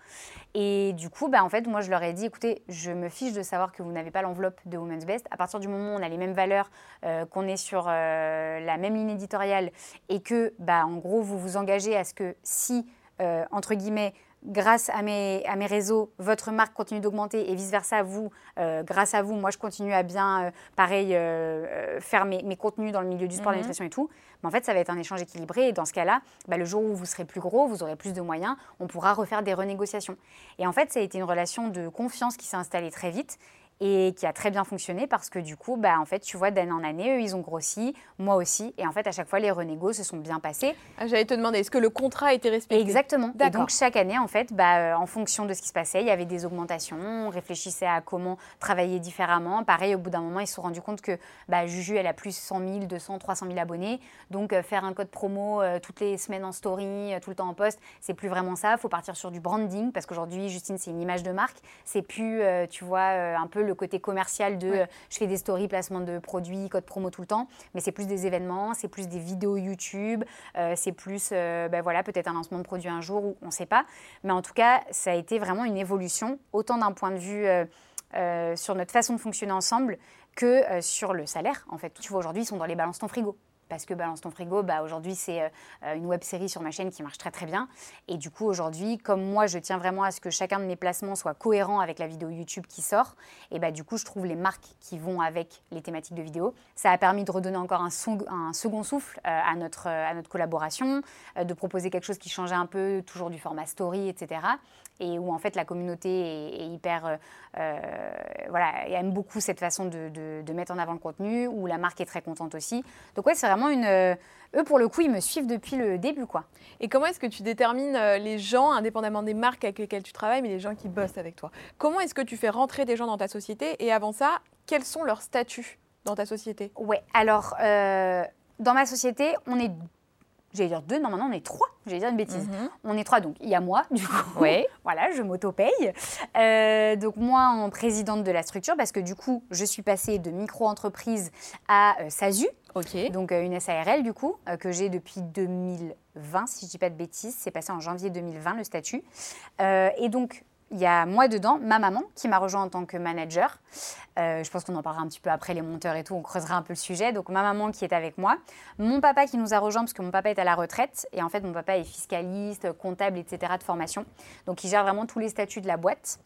Et du coup, bah, en fait, moi, je leur ai dit, écoutez, je me fiche de savoir que vous n'avez pas l'enveloppe de Women's Best. À partir du moment où on a les mêmes valeurs, euh, qu'on est sur la même ligne éditoriale et que, bah, en gros, vous vous engagez à ce que si, entre guillemets, grâce à mes, à mes réseaux, votre marque continue d'augmenter et vice-versa, vous, euh, grâce à vous, moi, je continue à bien, euh, pareil, euh, faire mes, mes, contenus dans le milieu du sport, de la mhm. nutrition et tout. Mais en fait, ça va être un échange équilibré. Et dans ce cas-là, bah, le jour où vous serez plus gros, vous aurez plus de moyens, on pourra refaire des renégociations. Et en fait, ça a été une relation de confiance qui s'est installée très vite et qui a très bien fonctionné parce que du coup, bah, en fait, tu vois, d'année en année, eux, ils ont grossi, moi aussi, et en fait, à chaque fois, les renégos se sont bien passés. Ah, J'allais te demander, est-ce que le contrat a été respecté? Exactement. Et donc, chaque année, en fait, bah, euh, en fonction de ce qui se passait, il y avait des augmentations, on réfléchissait à comment travailler différemment. Pareil, au bout d'un moment, ils se sont rendus compte que bah, Juju, elle a plus 100 000, 200, 300 000 abonnés, donc euh, faire un code promo euh, toutes les semaines en story, tout le temps en post, c'est plus vraiment ça. Il faut partir sur du branding, parce qu'aujourd'hui, Justine, c'est une image de marque, c'est plus, tu vois, un peu le côté commercial de je fais des stories, placement de produits, code promo tout le temps, mais c'est plus des événements, c'est plus des vidéos YouTube, c'est plus ben voilà, peut-être un lancement de produit un jour, ou on ne sait pas. Mais en tout cas, ça a été vraiment une évolution, autant d'un point de vue sur notre façon de fonctionner ensemble que sur le salaire. En fait, tu vois, aujourd'hui, ils sont dans les balances ton frigo parce que Balance ton frigo, bah, aujourd'hui, c'est euh, une web série sur ma chaîne qui marche très très bien. Et du coup, aujourd'hui, comme moi, je tiens vraiment à ce que chacun de mes placements soit cohérent avec la vidéo YouTube qui sort, et bah, du coup, je trouve les marques qui vont avec les thématiques de vidéo. Ça a permis de redonner encore un, un second souffle euh, à, notre, à notre collaboration, euh, de proposer quelque chose qui changeait un peu, toujours du format story, etc et où en fait la communauté est, hyper, euh, euh, voilà, aime beaucoup cette façon de, de, mettre en avant le contenu, où la marque est très contente aussi. Donc ouais, c'est vraiment une, euh, eux pour le coup, ils me suivent depuis le début quoi. Et comment est-ce que tu détermines les gens, indépendamment des marques avec lesquelles tu travailles, mais les gens qui bossent avec toi? Comment est-ce que tu fais rentrer des gens dans ta société? Et avant ça, quels sont leurs statuts dans ta société? Ouais, alors dans ma société, on est J'allais dire deux, non, maintenant on est trois. J'allais dire une bêtise. Mhm. On est trois, donc il y a moi, du coup. Oui. voilà, je m'auto-paye. Euh, donc moi, en présidente de la structure, parce que du coup, je suis passée de micro-entreprise à euh, SASU. Ok. Donc euh, une SARL, du coup, que j'ai depuis 2020, si je ne dis pas de bêtises. C'est passé en janvier 2020, le statut. et donc, il y a moi dedans, ma maman qui m'a rejoint en tant que manager. Euh, je pense qu'on en parlera un petit peu après les monteurs et tout, on creusera un peu le sujet. Donc ma maman qui est avec moi, mon papa qui nous a rejoint parce que mon papa est à la retraite et en fait mon papa est fiscaliste, comptable, etc. de formation. Donc il gère vraiment tous les statuts de la boîte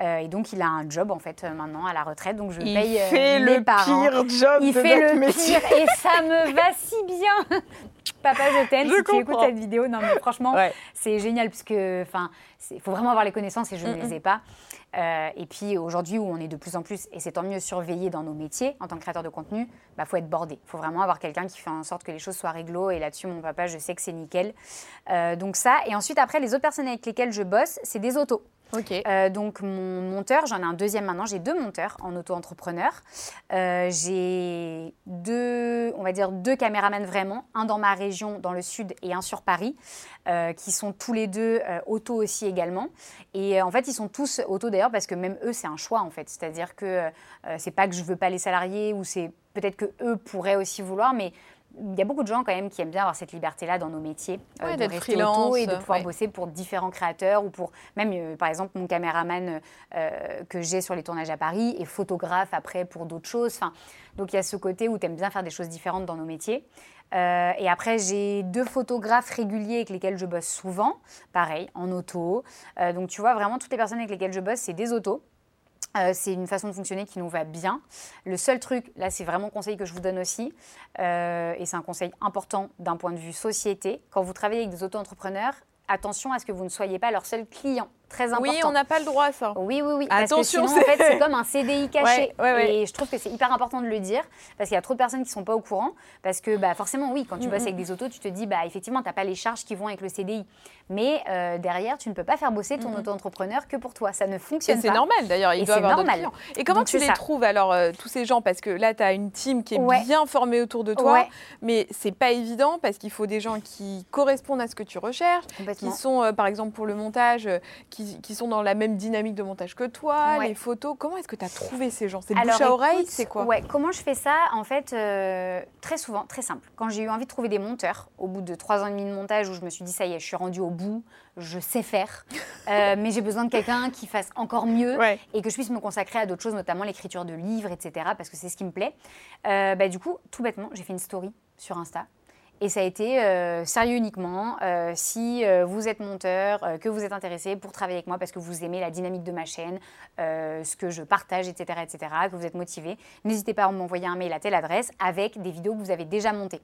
euh, et donc il a un job en fait euh, maintenant à la retraite. Donc je il paye fait les le parents. Pire job il de fait notre le métier. pire et ça me va si bien. Papa, je t'aime. Si tu écoutes cette vidéo, non mais franchement, c'est génial parce que, enfin, il faut vraiment avoir les connaissances et je ne les ai pas. Euh, et puis aujourd'hui où on est de plus en plus, et c'est tant mieux surveillé dans nos métiers en tant que créateur de contenu, il bah, faut être bordé. Il faut vraiment avoir quelqu'un qui fait en sorte que les choses soient réglo. Et là-dessus, mon papa, je sais que c'est nickel. Euh, donc ça. Et ensuite, après, les autres personnes avec lesquelles je bosse, c'est des autos. Ok. Euh, donc mon monteur, j'en ai un deuxième maintenant. J'ai deux monteurs en auto-entrepreneur. Euh, j'ai deux, on va dire deux caméramans vraiment, un dans ma région, dans le sud, et un sur Paris, euh, qui sont tous les deux auto aussi également. Et en fait, ils sont tous auto d'ailleurs parce que même eux, c'est un choix en fait. C'est-à-dire que c'est pas que je veux pas les salariés ou c'est peut-être que eux pourraient aussi vouloir, mais il y a beaucoup de gens quand même qui aiment bien avoir cette liberté-là dans nos métiers, euh, de rester auto et de pouvoir bosser pour différents créateurs ou pour même, euh, par exemple, mon caméraman euh, que j'ai sur les tournages à Paris est photographe après pour d'autres choses. Enfin, donc il y a ce côté où tu aimes bien faire des choses différentes dans nos métiers. et après, j'ai deux photographes réguliers avec lesquels je bosse souvent, pareil, en auto. donc tu vois, vraiment, toutes les personnes avec lesquelles je bosse, c'est des autos. Euh, c'est une façon de fonctionner qui nous va bien. Le seul truc, là c'est vraiment un conseil que je vous donne aussi, euh, et c'est un conseil important d'un point de vue société, quand vous travaillez avec des auto-entrepreneurs, attention à ce que vous ne soyez pas leur seul client très important. Oui, on n'a pas le droit à ça. Oui, oui, oui. Attention, parce que sinon, en fait, c'est comme un CDI caché. Ouais, ouais, et je trouve que c'est hyper important de le dire parce qu'il y a trop de personnes qui ne sont pas au courant. Parce que bah, forcément, oui, quand tu bosses avec des autos, tu te dis, bah, effectivement, tu n'as pas les charges qui vont avec le CDI. Mais euh, derrière, tu ne peux pas faire bosser ton auto-entrepreneur que pour toi. Ça ne fonctionne pas. c'est normal d'ailleurs, il et doit avoir normal. Et comment tu les trouves alors, euh, tous ces gens? Parce que là, tu as une team qui est bien formée autour de toi, mais c'est pas évident parce qu'il faut des gens qui correspondent à ce que tu recherches, qui sont, euh, par exemple, pour le montage, qui, qui sont dans la même dynamique de montage que toi, les photos. Comment est-ce que tu as trouvé ces gens? C'est bouche à oreille C'est quoi? Ouais, comment je fais ça? En fait, euh, très souvent, très simple. Quand j'ai eu envie de trouver des monteurs, au bout de trois ans et demi de montage, où je me suis dit, ça y est, je suis rendue au bout, je sais faire, euh, mais j'ai besoin de quelqu'un qui fasse encore mieux et que je puisse me consacrer à d'autres choses, notamment l'écriture de livres, etc., parce que c'est ce qui me plaît. Euh, bah, du coup, tout bêtement, j'ai fait une story sur Insta et ça a été euh, sérieux uniquement. Euh, si euh, vous êtes monteur, que vous êtes intéressé pour travailler avec moi parce que vous aimez la dynamique de ma chaîne, ce que je partage, etc., etc., que vous êtes motivé, n'hésitez pas à m'envoyer un mail à telle adresse avec des vidéos que vous avez déjà montées.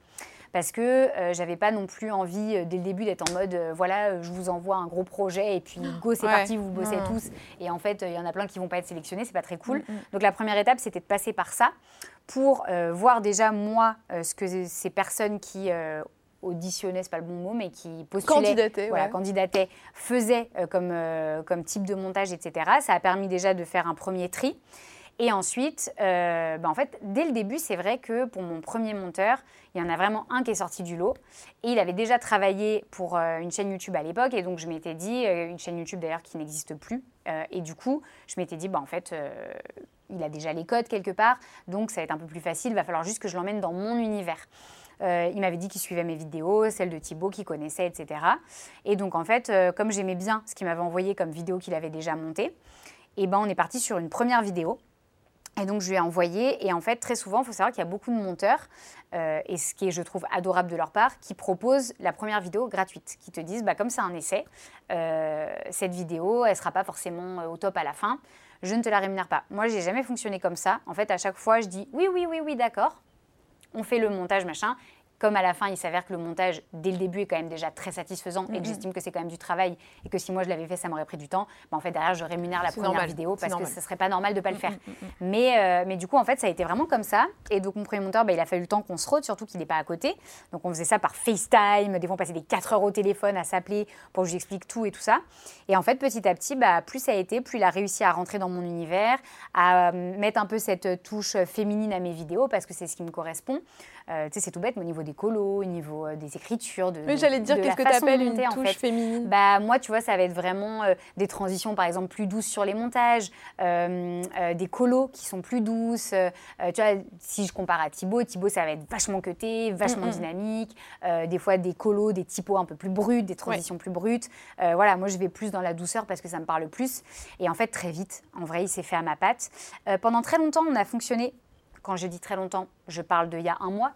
Parce que j'avais pas non plus envie dès le début d'être en mode voilà, je vous envoie un gros projet et puis go, c'est parti, vous bossez tous. Et en fait, il y en a plein qui vont pas être sélectionnés, c'est pas très cool. Mm, mm. Donc la première étape, c'était de passer par ça pour euh, voir déjà moi euh, ce que ces personnes qui euh, auditionnaient, c'est pas le bon mot, mais qui postulaient, voilà, candidataient, faisaient comme, comme type de montage, etc. Ça a permis déjà de faire un premier tri. Et ensuite, bah, en fait, dès le début, c'est vrai que pour mon premier monteur, il y en a vraiment un qui est sorti du lot. Et il avait déjà travaillé pour une chaîne YouTube à l'époque. Et donc, je m'étais dit, une chaîne YouTube d'ailleurs qui n'existe plus. et du coup, je m'étais dit, bah, en fait, il a déjà les codes quelque part, donc ça va être un peu plus facile. Il va falloir juste que je l'emmène dans mon univers. Euh, il m'avait dit qu'il suivait mes vidéos, celles de Thibaut qu'il connaissait, etc. Et donc en fait, euh, comme j'aimais bien ce qu'il m'avait envoyé comme vidéo qu'il avait déjà montée, et eh ben on est parti sur une première vidéo. Et donc je lui ai envoyé, et en fait très souvent, il faut savoir qu'il y a beaucoup de monteurs, euh, et ce qui est, je trouve, adorable de leur part, qui proposent la première vidéo gratuite, qui te disent, bah, comme c'est un essai, cette vidéo, elle ne sera pas forcément au top à la fin, je ne te la rémunère pas. Moi, j'ai jamais fonctionné comme ça. En fait, à chaque fois, je dis, oui, oui, oui, oui, d'accord, on fait le montage, machin. Comme à la fin, il s'avère que le montage, dès le début, est quand même déjà très satisfaisant et que j'estime que c'est quand même du travail et que si moi je l'avais fait, ça m'aurait pris du temps, bah, en fait, derrière, je rémunère la première vidéo parce que ce serait pas normal de pas le faire. mais, euh, mais du coup, en fait, ça a été vraiment comme ça. Et donc, mon premier monteur, bah, il a fallu le temps qu'on se rôde, surtout qu'il n'est pas à côté. Donc, on faisait ça par FaceTime. Des fois, on passait des 4 heures au téléphone à s'appeler pour que je lui explique tout et tout ça. Et en fait, petit à petit, bah, plus ça a été, plus il a réussi à rentrer dans mon univers, à euh, mettre un peu cette touche féminine à mes vidéos parce que c'est ce qui me correspond. Euh, tu sais, c'est tout bête, mais au niveau des colos, au niveau euh, des écritures, de. Mais j'allais te dire, qu'est-ce que tu appelles une touche fait. féminine Bah, moi, tu vois, ça va être vraiment euh, des transitions, par exemple, plus douces sur les montages, des colos qui sont plus douces. tu vois, si je compare à Thibaut, Thibaut, ça va être vachement cuté, vachement dynamique. des fois, des colos, des typos un peu plus bruts, des transitions plus brutes. voilà, moi, je vais plus dans la douceur parce que ça me parle plus. Et en fait, très vite, en vrai, il s'est fait à ma patte. pendant très longtemps, on a fonctionné quand je dis très longtemps, je parle d'il y a un mois,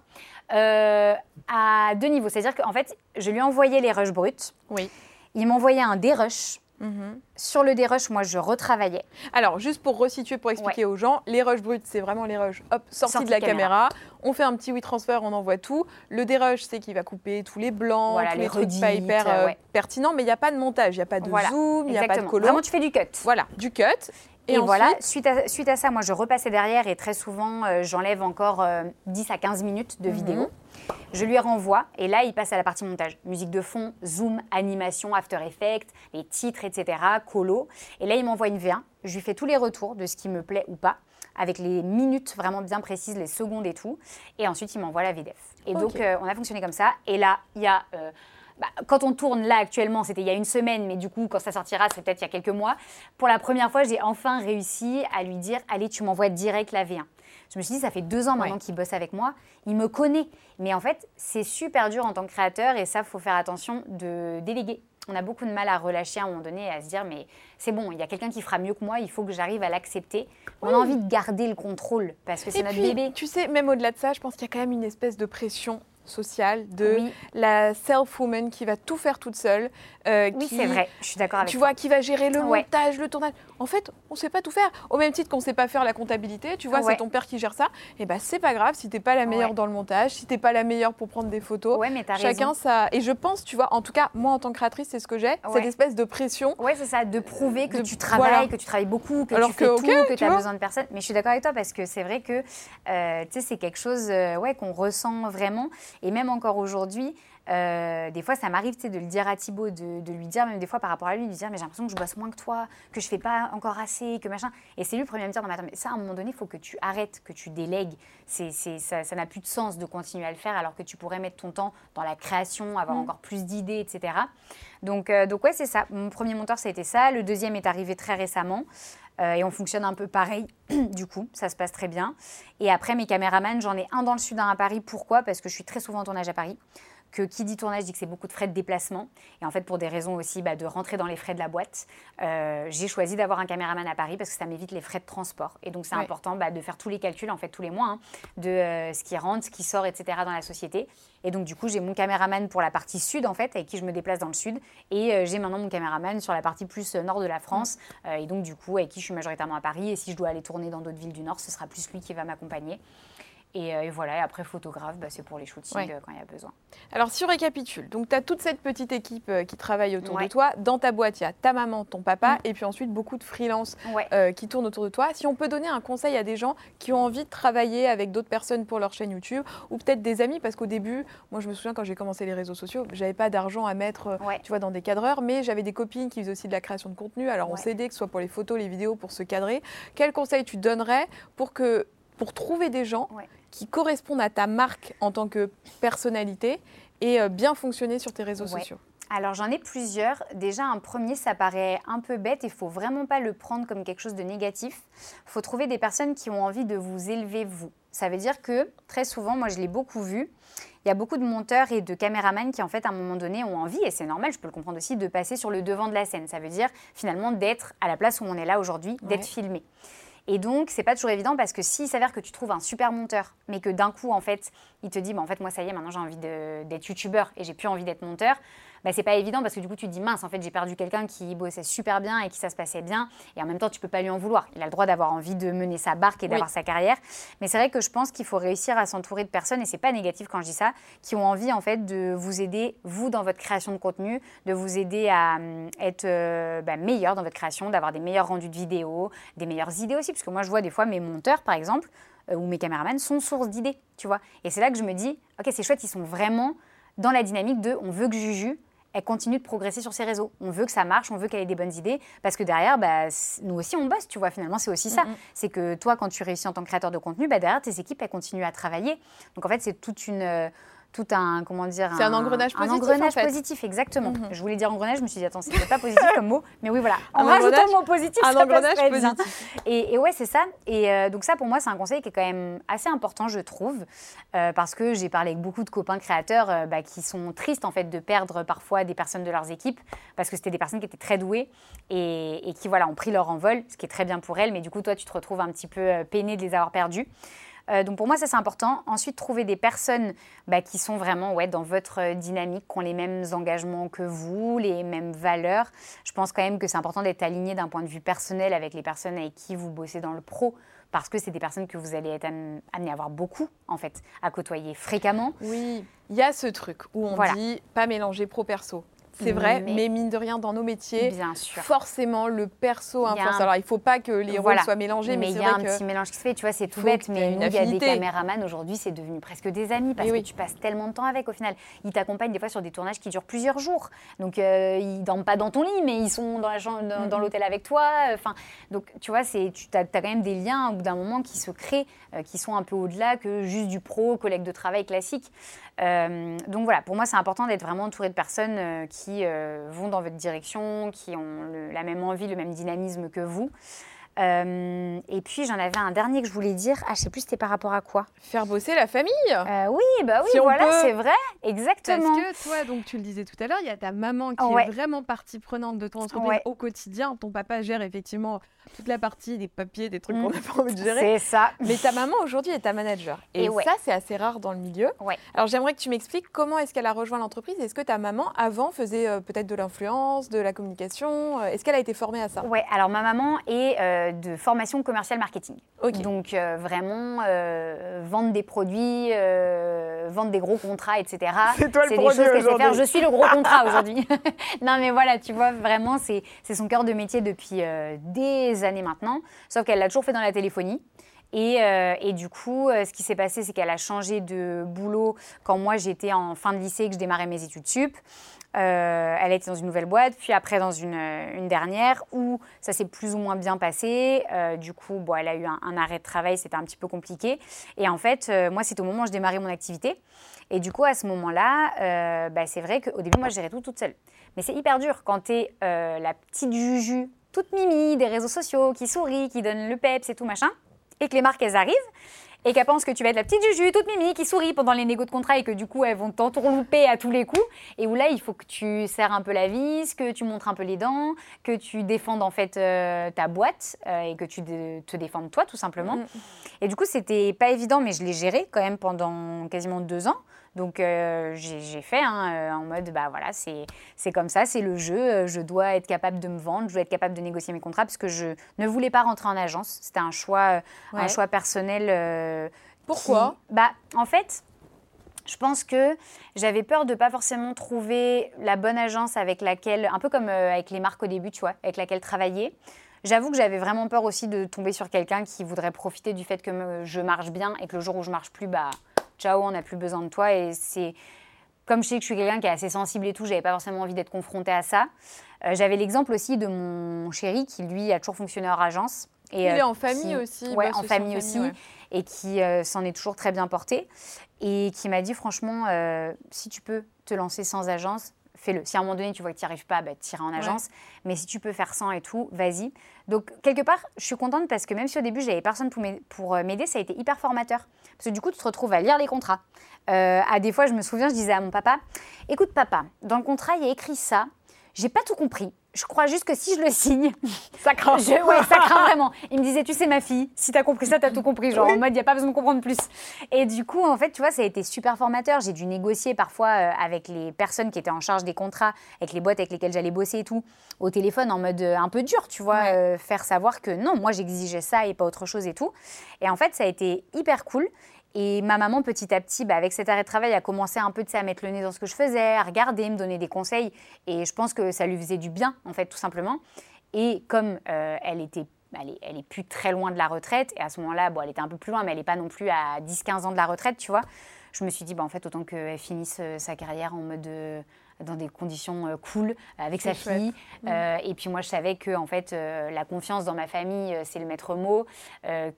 euh, à deux niveaux. C'est-à-dire qu'en fait, je lui envoyais les rushs bruts. Oui. Il m'envoyait un dérush. Mhm. Sur le dérush, moi, je retravaillais. Alors, juste pour resituer, pour expliquer aux gens, les rushs bruts, c'est vraiment les rushs, hop, sortis de la caméra. On fait un petit WeTransfer, on envoie tout. Le dérush, c'est qu'il va couper tous les blancs, tous les, trucs pas hyper euh, pertinents, mais il n'y a pas de montage, il n'y a pas de zoom, il n'y a pas de colon. Vraiment, tu fais du cut. Voilà, du cut. Et, voilà, suite à, suite à ça, moi, je repassais derrière et très souvent, euh, j'enlève encore 10 euh, à 15 minutes de mhm. vidéo. Je lui renvoie et là, il passe à la partie montage. Musique de fond, zoom, animation, After Effects, les titres, etc., colo. Et là, il m'envoie une V1. Je lui fais tous les retours de ce qui me plaît ou pas, avec les minutes vraiment bien précises, les secondes et tout. Et ensuite, il m'envoie la VDF. Et donc, euh, on a fonctionné comme ça. Et là, il y a bah, quand on tourne là actuellement, c'était il y a une semaine, mais du coup, quand ça sortira, c'est peut-être il y a quelques mois. Pour la première fois, j'ai enfin réussi à lui dire Allez, tu m'envoies direct la V1. Je me suis dit, ça fait deux ans maintenant qu'il bosse avec moi, il me connaît. Mais en fait, c'est super dur en tant que créateur et ça, faut faire attention de déléguer. On a beaucoup de mal à relâcher à un moment donné et à se dire, mais c'est bon, il y a quelqu'un qui fera mieux que moi, il faut que j'arrive à l'accepter. On a envie de garder le contrôle parce que c'est notre bébé. Tu sais, même au-delà de ça, je pense qu'il y a quand même une espèce de pression sociale de la self-woman qui va tout faire toute seule. Euh, oui, c'est vrai, je suis d'accord avec Tu vois, qui va gérer le montage, le tournage. En fait, on ne sait pas tout faire. Au même titre qu'on ne sait pas faire la comptabilité, tu vois, c'est ton père qui gère ça. Et eh ben, c'est pas grave si tu n'es pas la meilleure dans le montage, si tu n'es pas la meilleure pour prendre des photos. Ouais, mais as Chacun ça. Et je pense, tu vois, en tout cas, moi en tant que créatrice, c'est ce que j'ai, cette espèce de pression. Ouais, c'est ça, de prouver que tu travailles, que tu travailles beaucoup, que tu fais tout, que tu as besoin de personne. Mais je suis d'accord avec toi parce que c'est vrai que, euh, tu sais, c'est quelque chose, euh, ouais, qu'on ressent vraiment. Et même encore aujourd'hui euh, des fois, ça m'arrive de le dire à Thibaut, de, lui dire, même des fois par rapport à lui, de lui dire Mais j'ai l'impression que je bosse moins que toi, que je fais pas encore assez, que machin. Et c'est lui le premier à me dire Non, mais attends, mais ça, à un moment donné, il faut que tu arrêtes, que tu délègues. C'est, ça n'a plus de sens de continuer à le faire alors que tu pourrais mettre ton temps dans la création, avoir mm. encore plus d'idées, etc. Donc, euh, donc ouais, c'est ça. Mon premier monteur, ça a été ça. Le deuxième est arrivé très récemment. Euh, et on fonctionne un peu pareil, du coup, ça se passe très bien. Et après, mes caméramans, j'en ai un dans le sud, un à Paris. Pourquoi? Parce que je suis très souvent en tournage à Paris que qui dit tournage dit que c'est beaucoup de frais de déplacement. Et en fait, pour des raisons aussi bah, de rentrer dans les frais de la boîte, euh, j'ai choisi d'avoir un caméraman à Paris parce que ça m'évite les frais de transport. Et donc, c'est important bah, de faire tous les calculs, en fait, tous les mois, hein, de euh, ce qui rentre, ce qui sort, etc. dans la société. Et donc, du coup, j'ai mon caméraman pour la partie sud, en fait, avec qui je me déplace dans le sud. Et euh, j'ai maintenant mon caméraman sur la partie plus nord de la France. et donc, du coup, avec qui je suis majoritairement à Paris. Et si je dois aller tourner dans d'autres villes du nord, ce sera plus lui qui va m'accompagner. Euh, et, voilà, et après photographe, bah, c'est pour les shootings euh, quand il y a besoin. Alors si on récapitule, donc tu as toute cette petite équipe euh, qui travaille autour de toi. Dans ta boîte, il y a ta maman, ton papa, mm. et puis ensuite beaucoup de freelance qui tournent autour de toi. Si on peut donner un conseil à des gens qui ont envie de travailler avec d'autres personnes pour leur chaîne YouTube, ou peut-être des amis, parce qu'au début, moi je me souviens quand j'ai commencé les réseaux sociaux, j'avais pas d'argent à mettre tu vois, dans des cadreurs, mais j'avais des copines qui faisaient aussi de la création de contenu. Alors on s'aidait, que ce soit pour les photos, les vidéos, pour se cadrer. Quel conseil tu donnerais pour que pour trouver des gens qui correspondent à ta marque en tant que personnalité et euh, bien fonctionner sur tes réseaux sociaux Alors j'en ai plusieurs. Déjà un premier, ça paraît un peu bête, il faut vraiment pas le prendre comme quelque chose de négatif. Il faut trouver des personnes qui ont envie de vous élever vous. Ça veut dire que très souvent, moi je l'ai beaucoup vu, il y a beaucoup de monteurs et de caméramans qui en fait à un moment donné ont envie, et c'est normal, je peux le comprendre aussi, de passer sur le devant de la scène. Ça veut dire finalement d'être à la place où on est là aujourd'hui, d'être filmé. Et donc, c'est pas toujours évident parce que s'il s'avère que tu trouves un super monteur, mais que d'un coup, en fait, il te dit, bah, en fait, moi, ça y est, maintenant j'ai envie d'être youtubeur et j'ai plus envie d'être monteur, bah, c'est pas évident parce que du coup, tu te dis, mince, en fait, j'ai perdu quelqu'un qui bossait super bien et qui ça se passait bien. Et en même temps, tu peux pas lui en vouloir. Il a le droit d'avoir envie de mener sa barque et d'avoir sa carrière. Mais c'est vrai que je pense qu'il faut réussir à s'entourer de personnes, et c'est pas négatif quand je dis ça, qui ont envie, en fait, de vous aider, vous, dans votre création de contenu, de vous aider à hum, être euh, bah, meilleur dans votre création, d'avoir des meilleurs rendus de vidéos, des meilleures idées aussi. Parce que moi, je vois des fois mes monteurs, par exemple, euh, ou mes caméramans sont source d'idées, tu vois. Et c'est là que je me dis, ok, c'est chouette, ils sont vraiment dans la dynamique de on veut que Juju elle continue de progresser sur ses réseaux. On veut que ça marche, on veut qu'elle ait des bonnes idées, parce que derrière, bah, nous aussi, on bosse, tu vois, finalement, c'est aussi ça. C'est que toi, quand tu réussis en tant que créateur de contenu, bah, derrière, tes équipes, elles continuent à travailler. Donc, en fait, c'est toute une... Euh, tout un comment dire c'est un, engrenage positif un engrenage positif exactement. Mhm. je voulais dire engrenage je me suis dit attends c'est pas positif comme mot mais oui voilà. En rajoutant le mot positif un engrenage positif. Et, et, ouais c'est ça. Et euh, donc ça pour moi c'est un conseil qui est quand même assez important je trouve euh, parce que j'ai parlé avec beaucoup de copains créateurs euh, bah, qui sont tristes en fait de perdre parfois des personnes de leurs équipes parce que c'était des personnes qui étaient très douées et, et, qui voilà ont pris leur envol ce qui est très bien pour elles. Mais du coup toi tu te retrouves un petit peu peiné de les avoir perdues euh, donc pour moi, ça c'est important. Ensuite, trouver des personnes bah, qui sont vraiment ouais, dans votre dynamique, qui ont les mêmes engagements que vous, les mêmes valeurs. Je pense quand même que c'est important d'être aligné d'un point de vue personnel avec les personnes avec qui vous bossez dans le pro parce que c'est des personnes que vous allez être amené à avoir beaucoup, en fait, à côtoyer fréquemment. Oui, il y a ce truc où on dit pas mélanger pro-perso. C'est vrai, mais, mine de rien, dans nos métiers, bien sûr. forcément, le perso influence. Alors, il ne faut pas que les rôles soient mélangés, mais, il y a un petit mélange qui se fait. Tu vois, c'est tout bête, mais nous, il y a des caméramans aujourd'hui, c'est devenu presque des amis parce que tu passes tellement de temps avec. Au final, ils t'accompagnent des fois sur des tournages qui durent plusieurs jours. Donc, euh, ils dorment pas dans ton lit, mais ils sont dans l'hôtel avec toi. Enfin, donc, tu vois, tu as, quand même des liens au bout d'un moment qui se créent, euh, qui sont un peu au-delà que juste du pro, collègue de travail classique. Euh, donc voilà, pour moi, c'est important d'être vraiment entouré de personnes euh, qui euh, vont dans votre direction, qui ont la même envie, le même dynamisme que vous. Et puis j'en avais un dernier que je voulais dire. Ah, je sais plus c'était par rapport à quoi? Faire bosser la famille. Oui, bah oui, voilà, c'est vrai, exactement. Parce que toi, donc tu le disais tout à l'heure, il y a ta maman qui est vraiment partie prenante de ton entreprise au quotidien. Ton papa gère effectivement toute la partie des papiers, des trucs qu'on n'a pas envie de gérer. C'est ça. Mais ta maman aujourd'hui est ta manager. Et, ça, c'est assez rare dans le milieu. Alors j'aimerais que tu m'expliques comment est-ce qu'elle a rejoint l'entreprise. Est-ce que ta maman avant faisait euh, peut-être de l'influence, de la communication Est-ce qu'elle a été formée à ça? Ouais. Alors ma maman est de formation commerciale marketing. Donc euh, vraiment euh, vendre des produits, euh, vendre des gros contrats, etc. C'est toi le des choses faire. Je suis le gros contrat aujourd'hui. non mais voilà, tu vois, vraiment c'est son cœur de métier depuis des années maintenant. Sauf qu'elle l'a toujours fait dans la téléphonie. Et, et, du coup, ce qui s'est passé, c'est qu'elle a changé de boulot quand moi j'étais en fin de lycée et que je démarrais mes études sup. Euh, elle était dans une nouvelle boîte, puis après dans une, une dernière où ça s'est plus ou moins bien passé. Euh, du coup, bon, elle a eu un, arrêt de travail, c'était un petit peu compliqué. Et en fait, euh, moi, c'était au moment où je démarrais mon activité. Et du coup, à ce moment-là, bah, c'est vrai qu'au début, moi, je gérais tout toute seule. Mais c'est hyper dur quand tu es la petite juju, toute mimi des réseaux sociaux, qui sourit, qui donne le peps et tout machin, et que les marques, elles arrivent et qu'elle pense que tu vas être la petite Juju, toute mimi, qui sourit pendant les négos de contrat et que du coup, elles vont t'entourlouper à tous les coups. Et où là, il faut que tu serres un peu la vis, que tu montres un peu les dents, que tu défendes en fait euh, ta boîte euh, et que tu te défendes toi, tout simplement. Mm. Et du coup, c'était pas évident, mais je l'ai géré quand même pendant quasiment deux ans. Donc euh, j'ai fait hein, euh, en mode, bah voilà, c'est comme ça, c'est le jeu, euh, je dois être capable de me vendre, je dois être capable de négocier mes contrats parce que je ne voulais pas rentrer en agence. C'était un choix, un choix personnel. Pourquoi? Bah en fait, je pense que j'avais peur de pas forcément trouver la bonne agence avec laquelle, un peu comme avec les marques au début, tu vois, avec laquelle travailler. J'avoue que j'avais vraiment peur aussi de tomber sur quelqu'un qui voudrait profiter du fait que je marche bien et que le jour où je marche plus, bah ciao, on n'a plus besoin de toi. Et c'est comme je sais que je suis quelqu'un qui est assez sensible et tout, j'avais pas forcément envie d'être confrontée à ça. Euh, j'avais l'exemple aussi de mon chéri qui lui a toujours fonctionné hors agence. Et, il est en famille aussi. Ouais, en famille aussi. Et qui euh, s'en est toujours très bien porté. Et qui m'a dit franchement, euh, si tu peux te lancer sans agence, fais-le. Si à un moment donné, tu vois que tu n'y arrives pas, bah, t'iras en agence. Mais si tu peux faire sans et tout, vas-y. Donc, quelque part, je suis contente parce que même si au début, j'avais personne pour euh, m'aider, ça a été hyper formateur. Parce que du coup, tu te retrouves à lire les contrats. Euh, à des fois, je me souviens, je disais à mon papa Écoute, papa, dans le contrat, il y a écrit ça. J'ai pas tout compris je crois juste que si je le signe, ça craint. Ça craint vraiment. Il me disait, tu sais, ma fille, si t'as compris ça, t'as tout compris. Genre, en mode, il n'y a pas besoin de comprendre plus. Et du coup, en fait, tu vois, ça a été super formateur. J'ai dû négocier parfois euh, avec les personnes qui étaient en charge des contrats, avec les boîtes avec lesquelles j'allais bosser et tout, au téléphone en mode euh, un peu dur, tu vois, euh, faire savoir que non, moi, j'exigeais ça et pas autre chose et tout. Et en fait, ça a été hyper cool. Et ma maman, petit à petit, bah, avec cet arrêt de travail, a commencé un peu à mettre le nez dans ce que je faisais, à regarder, me donner des conseils. Et je pense que ça lui faisait du bien, en fait, tout simplement. Et comme euh, elle était elle est, elle est, plus très loin de la retraite. Et à ce moment-là, bon, elle était un peu plus loin, mais elle n'est pas non plus à 10-15 ans de la retraite, tu vois. Je me suis dit, bah, en fait, autant qu'elle finisse euh, sa carrière en mode dans des conditions euh, cool avec sa fille. Mm. Euh, et puis moi, je savais que en fait, euh, la confiance dans ma famille, c'est le maître mot.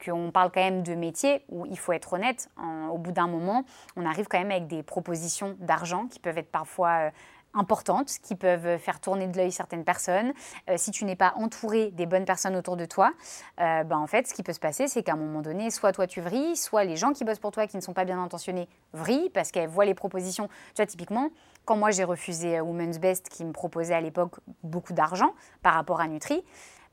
qu'on parle quand même de métier où il faut être honnête. au bout d'un moment, on arrive quand même avec des propositions d'argent qui peuvent être parfois importantes qui peuvent faire tourner de l'œil certaines personnes. Euh, si tu n'es pas entouré des bonnes personnes autour de toi, euh, ben en fait, ce qui peut se passer, c'est qu'à un moment donné, soit toi tu vrilles, soit les gens qui bossent pour toi qui ne sont pas bien intentionnés vrillent parce qu'elles voient les propositions. Tu vois, typiquement, quand moi j'ai refusé euh, Women's Best qui me proposait à l'époque beaucoup d'argent par rapport à Nutri,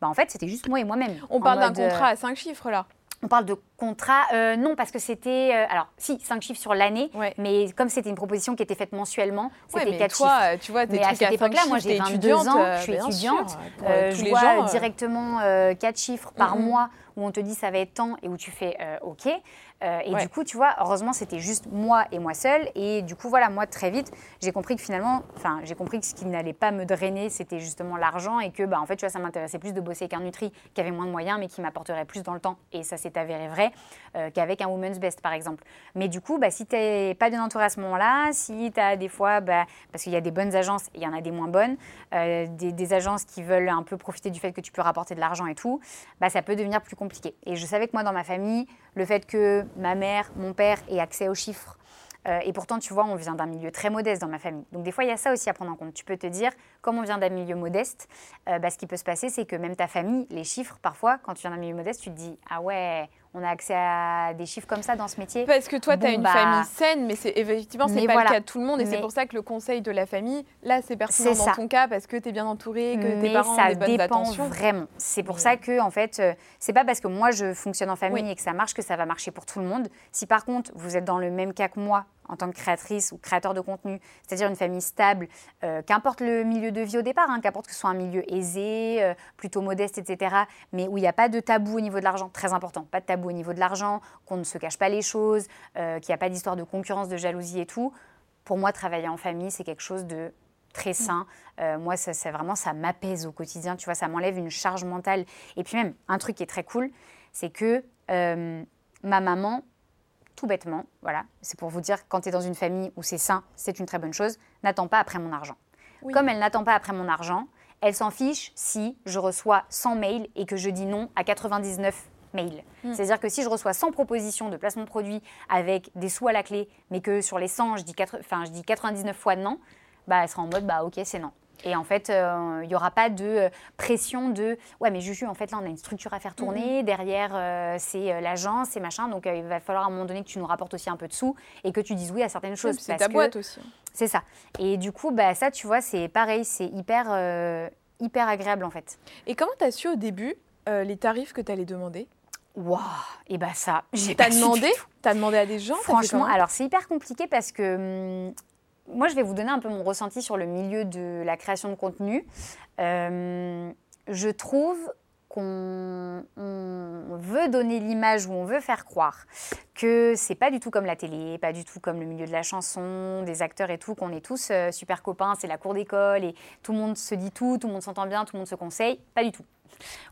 ben en fait, c'était juste moi et moi-même. On parle d'un contrat à cinq chiffres là. On parle de contrat, euh, non, parce que c'était. Euh, alors, si, 5 chiffres sur l'année, mais comme c'était une proposition qui était faite mensuellement, c'était 4 toi, chiffres. Euh, tu vois, mais à cette époque-là, moi j'ai 22 ans, je suis étudiante, je vois directement 4 chiffres par mois où on te dit ça va être temps et où tu fais OK. Et du coup, tu vois, heureusement, c'était juste moi et moi seule. Et du coup, voilà, moi, très vite, j'ai compris que finalement, enfin, j'ai compris que ce qui n'allait pas me drainer, c'était justement l'argent et que, bah, en fait, tu vois, ça m'intéressait plus de bosser qu'un Nutri qui avait moins de moyens, mais qui m'apporterait plus dans le temps. Et ça s'est avéré vrai. Euh, qu'avec un Women's Best, par exemple. Mais du coup, bah, si tu n'es pas bien entouré à ce moment-là, si tu as des fois, bah, parce qu'il y a des bonnes agences, il y en a des moins bonnes, euh, des, agences qui veulent un peu profiter du fait que tu peux rapporter de l'argent et tout, bah, ça peut devenir plus compliqué. Et je savais que moi, dans ma famille, le fait que ma mère, mon père aient accès aux chiffres, euh, et pourtant, tu vois, on vient d'un milieu très modeste dans ma famille. Donc des fois, il y a ça aussi à prendre en compte. Tu peux te dire, comme on vient d'un milieu modeste, bah, ce qui peut se passer, c'est que même ta famille, les chiffres, parfois, quand tu viens d'un milieu modeste, tu te dis, ah ouais, on a accès à des chiffres comme ça dans ce métier. Parce que toi, tu as une bah, famille saine, mais c'est effectivement, c'est pas le cas de tout le monde. Et c'est pour ça que le conseil de la famille, là, c'est pertinent dans ton cas parce que tu es bien entouré, que tes parents ont des bonnes attentions. Ça dépend vraiment. C'est pour ça que, en fait, euh, c'est pas parce que moi, je fonctionne en famille et que ça marche que ça va marcher pour tout le monde. Si par contre, vous êtes dans le même cas que moi, en tant que créatrice ou créateur de contenu, c'est-à-dire une famille stable, euh, qu'importe le milieu de vie au départ, hein, qu'importe que ce soit un milieu aisé, euh, plutôt modeste, etc., mais où il n'y a pas de tabou au niveau de l'argent, très important, pas de tabou au niveau de l'argent, qu'on ne se cache pas les choses, euh, qu'il n'y a pas d'histoire de concurrence, de jalousie et tout. Pour moi, travailler en famille, c'est quelque chose de très sain. moi, ça, c'est vraiment, ça m'apaise au quotidien, tu vois, ça m'enlève une charge mentale. Et puis même, un truc qui est très cool, c'est que ma maman, tout bêtement, voilà, c'est pour vous dire, quand tu es dans une famille où c'est sain, c'est une très bonne chose, n'attends pas après mon argent. Comme elle n'attend pas après mon argent, elle s'en fiche si je reçois 100 mails et que je dis non à 99 mails. Hmm. C'est-à-dire que si je reçois 100 propositions de placement de produit avec des sous à la clé, mais que sur les 100, je dis, je dis 99 fois non, bah, elle sera en mode bah ok, c'est non. Et en fait, euh, il n'y aura pas de euh, pression de ouais, mais Juju, en fait, là, on a une structure à faire tourner. Derrière, euh, c'est l'agence, c'est machin. Donc, il va falloir à un moment donné que tu nous rapportes aussi un peu de sous et que tu dises oui à certaines choses. c'est ta boîte aussi. C'est ça. Et du coup, bah, ça, tu vois, c'est pareil, c'est hyper, hyper agréable en fait. Et comment tu as su au début les tarifs que tu allais demander? Waouh Et bah ça, j'ai pas demandé? T'as demandé à des gens? Franchement, alors c'est hyper compliqué parce que hum, moi, je vais vous donner un peu mon ressenti sur le milieu de la création de contenu. Euh, je trouve qu'on veut donner l'image ou on veut faire croire que c'est pas du tout comme la télé, pas du tout comme le milieu de la chanson, des acteurs et tout, qu'on est tous euh, super copains, c'est la cour d'école et tout le monde se dit tout, tout le monde s'entend bien, tout le monde se conseille. Pas du tout.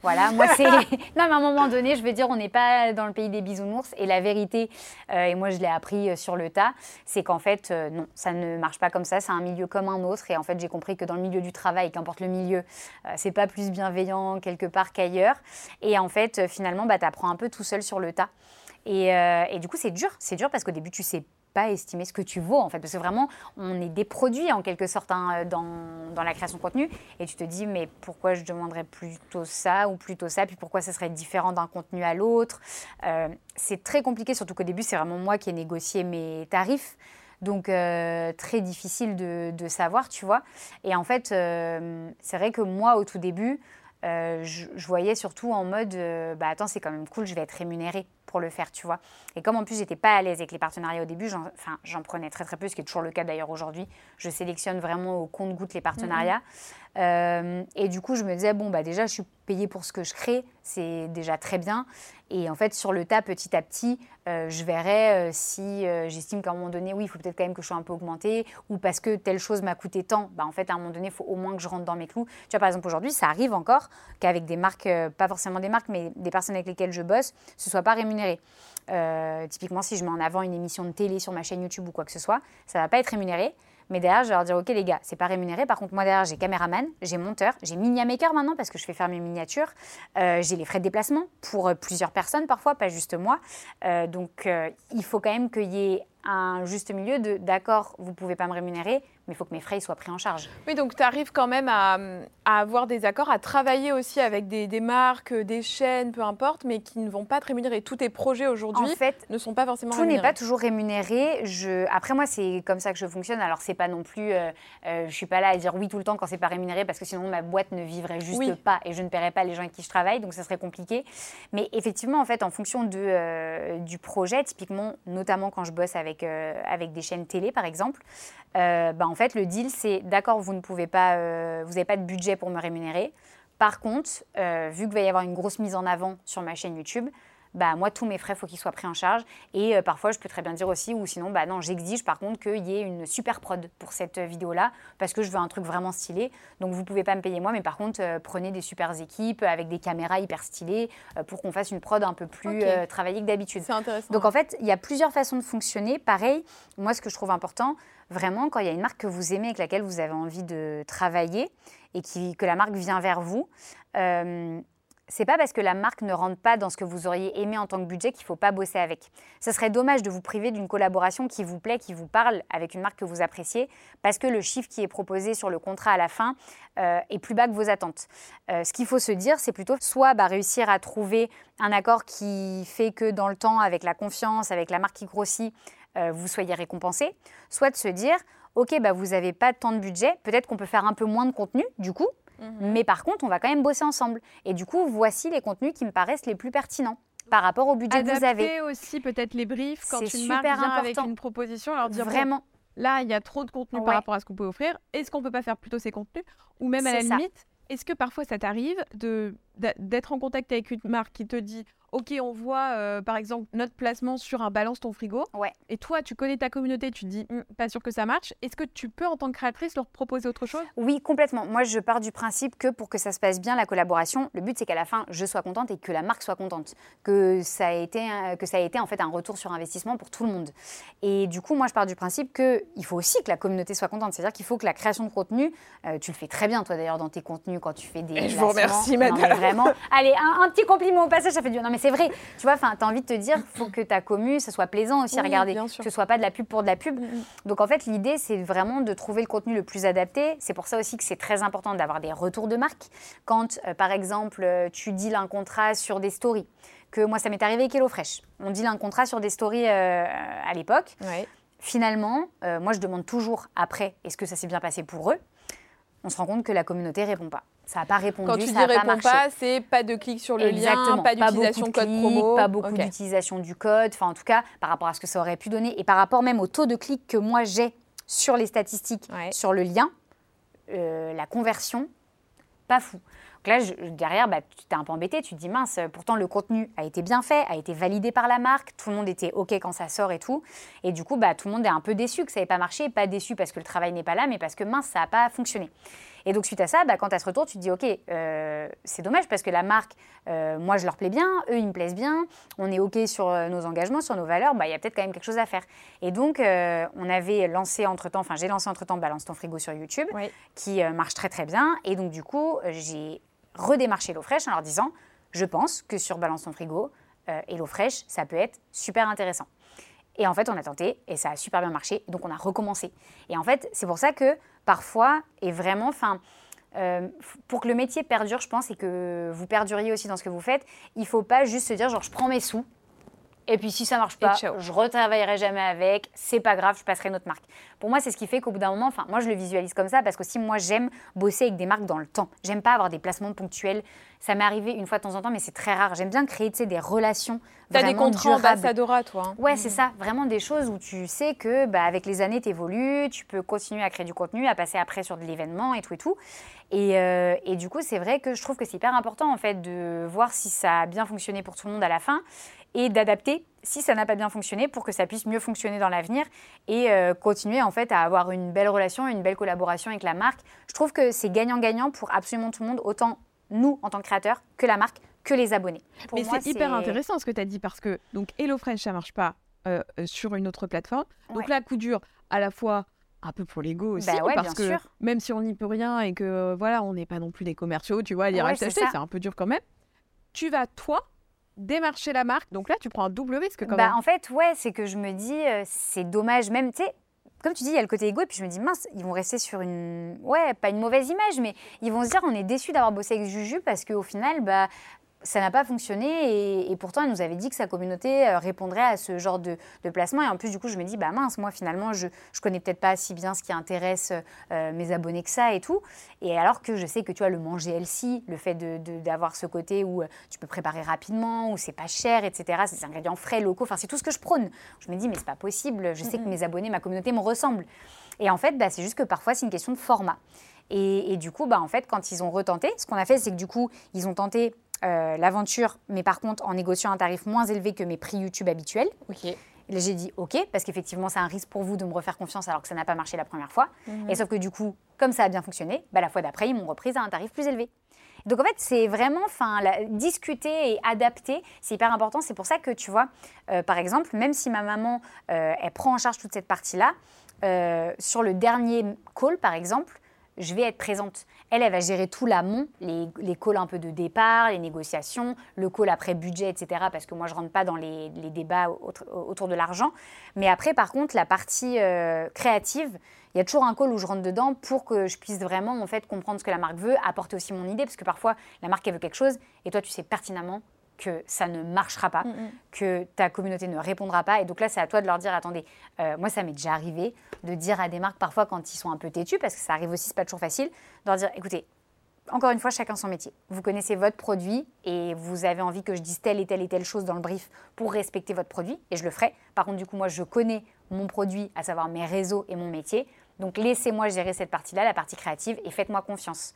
Voilà, moi c'est. non, mais à un moment donné, je veux dire, on n'est pas dans le pays des bisounours. Et la vérité, euh, et moi je l'ai appris euh, sur le tas, c'est qu'en fait, euh, non, ça ne marche pas comme ça. C'est un milieu comme un autre. Et en fait, j'ai compris que dans le milieu du travail, qu'importe le milieu, c'est pas plus bienveillant quelque part qu'ailleurs. Et en fait, finalement, bah, tu apprends un peu tout seul sur le tas. Et, et du coup, c'est dur. C'est dur parce qu'au début, tu sais pas estimer ce que tu vaux en fait. Parce que vraiment, on est des produits en quelque sorte hein, dans, dans, la création de contenu. Et tu te dis, mais pourquoi je demanderais plutôt ça ou plutôt ça? Puis pourquoi ça serait différent d'un contenu à l'autre? Euh, C'est très compliqué, surtout qu'au début, c'est vraiment moi qui ai négocié mes tarifs. Donc, euh, très difficile de, de, savoir, tu vois. Et en fait, euh, c'est vrai que moi, au tout début, je, je, voyais surtout en mode, bah attends, c'est quand même cool, je vais être rémunérée pour le faire, tu vois. Et comme en plus, j'étais pas à l'aise avec les partenariats au début, j'en prenais très très peu, ce qui est toujours le cas d'ailleurs aujourd'hui. Je sélectionne vraiment au compte-goutte les partenariats. Euh, et du coup, je me disais, bon, bah déjà, je suis payée pour ce que je crée, c'est déjà très bien. Et en fait, sur le tas, petit à petit, euh, je verrai euh, si j'estime qu'à un moment donné, oui, il faut peut-être quand même que je sois un peu augmentée, ou parce que telle chose m'a coûté tant, bah, en fait, à un moment donné, il faut au moins que je rentre dans mes clous. Tu vois, par exemple, aujourd'hui, ça arrive encore qu'avec des marques, pas forcément des marques, mais des personnes avec lesquelles je bosse, ce soit pas rémunéré. Typiquement, si je mets en avant une émission de télé sur ma chaîne YouTube ou quoi que ce soit, ça va pas être rémunéré. Mais derrière, je vais leur dire, OK les gars, c'est pas rémunéré. Par contre, moi derrière, j'ai caméraman, j'ai monteur, j'ai mini maker maintenant parce que je fais faire mes miniatures. Euh, j'ai les frais de déplacement pour euh, plusieurs personnes parfois, pas juste moi. Euh, donc, il faut quand même qu'il y ait un juste milieu de d'accord, vous pouvez pas me rémunérer, mais il faut que mes frais soient pris en charge. Oui, donc tu arrives quand même à, avoir des accords, à travailler aussi avec des, marques, des chaînes, peu importe, mais qui ne vont pas te rémunérer. Tous tes projets aujourd'hui en fait, ne sont pas forcément rémunérés. Tout n'est pas toujours rémunéré. Je... Après, moi, c'est comme ça que je fonctionne. Alors, c'est pas non plus. Euh, euh, je suis pas là à dire oui tout le temps quand c'est pas rémunéré, parce que sinon, ma boîte ne vivrait juste pas et je ne paierais pas les gens avec qui je travaille, donc ça serait compliqué. Mais effectivement, en fait, en fonction de, euh, du projet, typiquement, notamment quand je bosse avec, avec des chaînes télé, par exemple, bah, en fait, le deal, c'est d'accord, vous ne pouvez pas, euh, vous n'avez pas de budget pour me rémunérer. Par contre, euh, vu qu'il va y avoir une grosse mise en avant sur ma chaîne YouTube, bah, moi, tous mes frais, il faut qu'ils soient pris en charge. Et euh, parfois, je peux très bien dire aussi, ou sinon, bah, non, j'exige par contre qu'il y ait une super prod pour cette vidéo-là, parce que je veux un truc vraiment stylé. Donc, vous ne pouvez pas me payer moi, mais par contre, prenez des super équipes avec des caméras hyper stylées pour qu'on fasse une prod un peu plus travaillée que d'habitude. C'est intéressant. Donc, en fait, il y a plusieurs façons de fonctionner. Pareil, moi, ce que je trouve important, vraiment, quand il y a une marque que vous aimez avec laquelle vous avez envie de travailler et qui, que la marque vient vers vous, euh, c'est pas parce que la marque ne rentre pas dans ce que vous auriez aimé en tant que budget qu'il faut pas bosser avec. Ce serait dommage de vous priver d'une collaboration qui vous plaît, qui vous parle avec une marque que vous appréciez, parce que le chiffre qui est proposé sur le contrat à la fin euh, est plus bas que vos attentes. Euh, ce qu'il faut se dire, c'est plutôt soit bah, réussir à trouver un accord qui fait que dans le temps, avec la confiance, avec la marque qui grossit, euh, vous soyez récompensé, soit de se dire, OK, bah, vous n'avez pas tant de budget, peut-être qu'on peut faire un peu moins de contenu, du coup, mhm. mais par contre, on va quand même bosser ensemble. Et du coup, voici les contenus qui me paraissent les plus pertinents par rapport au budget que vous avez. aussi peut-être les briefs quand une marque vient avec une proposition, alors dire vraiment. là, il y a trop de contenu par rapport à ce qu'on peut offrir. Est-ce qu'on peut pas faire plutôt ces contenus? Ou même à la limite, est-ce que parfois ça t'arrive d'être en contact avec une marque qui te dit ok, on voit euh, par exemple notre placement sur un balance ton frigo. Ouais. Et toi, tu connais ta communauté, tu te dis hum, pas sûr que ça marche. Est-ce que tu peux en tant que créatrice leur proposer autre chose? Oui, complètement. Moi, je pars du principe que pour que ça se passe bien la collaboration, le but c'est qu'à la fin je sois contente et que la marque soit contente, que ça a été que ça a été en fait un retour sur investissement pour tout le monde. Et du coup, moi, je pars du principe que il faut aussi que la communauté soit contente. C'est-à-dire qu'il faut que la création de contenu, euh, tu le fais très bien toi d'ailleurs dans tes contenus quand tu fais des. je vous remercie, madame. Vraiment. Allez, un, un, petit compliment au passage, ça fait du. Non mais c'est vrai. Tu vois, enfin, tu as envie de te dire, faut que ta commu, ça soit plaisant aussi à regarder, que ce soit pas de la pub pour de la pub. Mm, mm. Donc en fait, l'idée, c'est vraiment de trouver le contenu le plus adapté. C'est pour ça aussi que c'est très important d'avoir des retours de marque. Quand, euh, par exemple, euh, tu deals un contrat sur des stories, que moi, ça m'est arrivé avec HelloFresh. On deal un contrat sur des stories euh, à l'époque. Finalement, moi, je demande toujours après, est-ce que ça s'est bien passé pour eux? On se rend compte que la communauté répond pas ça n'a pas répondu. Quand tu dis répond pas, c'est pas de clic sur le lien, pas d'utilisation code promo. Pas beaucoup d'utilisation du code. Enfin, en tout cas, par rapport à ce que ça aurait pu donner et par rapport même au taux de clic que moi j'ai sur les statistiques, sur le lien, euh, la conversion, pas fou. Donc là, derrière, bah, tu t'es un peu embêté, tu te dis mince, pourtant le contenu a été bien fait, a été validé par la marque, tout le monde était OK quand ça sort et tout. Et du coup, bah, tout le monde est un peu déçu que ça n'ait pas marché, pas déçu parce que le travail n'est pas là, mais parce que mince, ça n'a pas fonctionné. Et donc, suite à ça, bah, quand tu as ce retour, tu te dis, OK, euh, c'est dommage parce que la marque, euh, moi, je leur plais bien, eux, ils me plaisent bien, on est OK sur euh, nos engagements, sur nos valeurs, bah, il y a peut-être quand même quelque chose à faire. Et donc, on avait lancé entre-temps, enfin, j'ai lancé entre-temps Balance ton frigo sur YouTube, qui marche très, très bien. Et donc, du coup, j'ai redémarché l'eau fraîche en leur disant, je pense que sur Balance ton frigo, et l'eau fraîche, ça peut être super intéressant. Et en fait, on a tenté et ça a super bien marché. Donc, on a recommencé. Et en fait, c'est pour ça que parfois, et vraiment, enfin, euh, pour que le métier perdure, je pense, et que vous perduriez aussi dans ce que vous faites, il ne faut pas juste se dire, genre, je prends mes sous et puis si ça marche pas, je retravaillerai jamais avec, c'est pas grave, je passerai une autre marque. Pour moi, c'est ce qui fait qu'au bout d'un moment, enfin moi je le visualise comme ça parce que si moi j'aime bosser avec des marques dans le temps. J'aime pas avoir des placements ponctuels. Ça m'est arrivé une fois de temps en temps, mais c'est très rare. J'aime bien créer des relations. T'as des contrats ambassadora, toi. Hein. Ouais, c'est ça. Vraiment des choses où tu sais que bah, avec les années, tu évolues, tu peux continuer à créer du contenu, à passer après sur de l'événement et tout et tout. Et, euh, et du coup, c'est vrai que je trouve que c'est hyper important en fait de voir si ça a bien fonctionné pour tout le monde à la fin et d'adapter si ça n'a pas bien fonctionné pour que ça puisse mieux fonctionner dans l'avenir et euh, continuer en fait à avoir une belle relation, une belle collaboration avec la marque. Je trouve que c'est gagnant-gagnant pour absolument tout le monde, autant nous en tant que créateurs que la marque, que les abonnés. Mais c'est hyper intéressant ce que tu as dit parce que donc HelloFresh ça marche pas euh, euh, sur une autre plateforme. Donc là coup dur à la fois un peu pour l'ego aussi, bah parce que même si on n'y peut rien et que voilà, on n'est pas non plus des commerciaux, tu vois, à dire c'est un peu dur quand même. Tu vas toi démarcher la marque. Donc là, tu prends un double risque quand bah, même. En fait, ouais, c'est que je me dis, euh, c'est dommage. Même, tu sais, comme tu dis, il y a le côté égo, et puis je me dis, mince, ils vont rester sur une. Ouais, pas une mauvaise image, mais ils vont se dire, on est déçus d'avoir bossé avec Juju parce qu'au final, bah, ça n'a pas fonctionné et, pourtant elle nous avait dit que sa communauté euh, répondrait à ce genre de, placement. Et en plus du coup je me dis bah mince moi finalement je, je connais peut-être pas si bien ce qui intéresse euh, mes abonnés que ça et tout. Et alors que je sais que tu vois le manger healthy le fait d'avoir de, ce côté où euh, tu peux préparer rapidement où c'est pas cher etc c'est des ingrédients frais locaux enfin c'est tout ce que je prône. Je me dis mais c'est pas possible je sais que mes abonnés ma communauté me ressemble et en fait bah, c'est juste que parfois c'est une question de format. Et, et, du coup, bah, en fait, quand ils ont retenté, ce qu'on a fait, c'est que du coup, ils ont tenté euh, l'aventure, mais par contre en négociant un tarif moins élevé que mes prix YouTube habituels. J'ai dit OK, parce qu'effectivement, c'est un risque pour vous de me refaire confiance alors que ça n'a pas marché la première fois. Mhm. Et sauf que du coup, comme ça a bien fonctionné, bah, la fois d'après, ils m'ont reprise à un tarif plus élevé. Donc en fait, c'est vraiment, enfin, discuter et adapter, c'est hyper important. C'est pour ça que tu vois, euh, par exemple, même si ma maman, euh, elle prend en charge toute cette partie-là, sur le dernier call, par exemple, je vais être présente. Elle, elle va gérer tout l'amont, les, les calls un peu de départ, les négociations, le call après budget, etc. Parce que moi, je rentre pas dans les, débats autour de l'argent. Mais après, par contre, la partie euh, créative, il y a toujours un call où je rentre dedans pour que je puisse vraiment en fait comprendre ce que la marque veut, apporter aussi mon idée, parce que parfois la marque elle veut quelque chose et toi tu sais pertinemment que ça ne marchera pas, mm, mm. que ta communauté ne répondra pas. Et donc là, c'est à toi de leur dire, attendez, euh, moi, ça m'est déjà arrivé de dire à des marques parfois quand ils sont un peu têtus, parce que ça arrive aussi, c'est pas toujours facile, de leur dire, écoutez, encore une fois, chacun son métier. Vous connaissez votre produit et vous avez envie que je dise telle et telle et telle chose dans le brief pour respecter votre produit, et je le ferai. Par contre, du coup, moi, je connais mon produit, à savoir mes réseaux et mon métier. Donc laissez-moi gérer cette partie-là, la partie créative, et faites-moi confiance.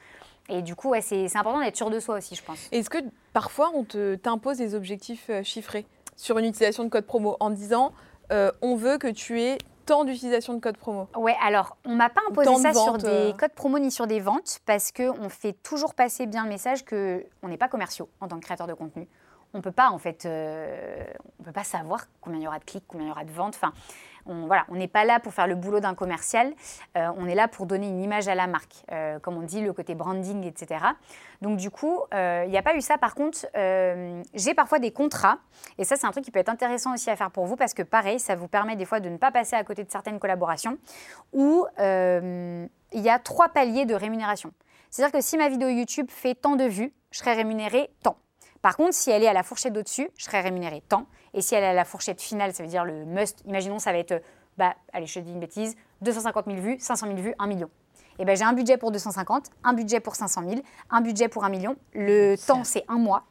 Et du coup, ouais, c'est important d'être sûr de soi aussi, je pense. Est-ce que parfois on t'impose des objectifs euh, chiffrés sur une utilisation de code promo en disant euh, on veut que tu aies tant d'utilisation de code promo? Ouais, alors on m'a pas imposé ça sur des euh. codes promo ni sur des ventes parce qu'on fait toujours passer bien le message qu'on n'est pas commerciaux en tant que créateur de contenu. On peut pas en fait, on peut pas savoir combien il y aura de clics, combien il y aura de ventes. Enfin, on n'est pas là pour faire le boulot d'un commercial, euh, on est là pour donner une image à la marque, euh, comme on dit, le côté branding, etc. Donc du coup, euh, il n'y a pas eu ça. Par contre, j'ai parfois des contrats, et ça c'est un truc qui peut être intéressant aussi à faire pour vous, parce que pareil, ça vous permet des fois de ne pas passer à côté de certaines collaborations, où il y a trois paliers de rémunération. C'est-à-dire que si ma vidéo YouTube fait tant de vues, je serai rémunérée tant. Par contre, si elle est à la fourchette d'au-dessus, je serai rémunérée tant. Et si elle à la fourchette finale, ça veut dire le must, imaginons, ça va être, bah, allez, je te dis une bêtise, 250 000 vues, 500 000 vues, 1 million. Et ben j'ai un budget pour 250, un budget pour 500 000, un budget pour 1 million. Le temps, c'est un mois.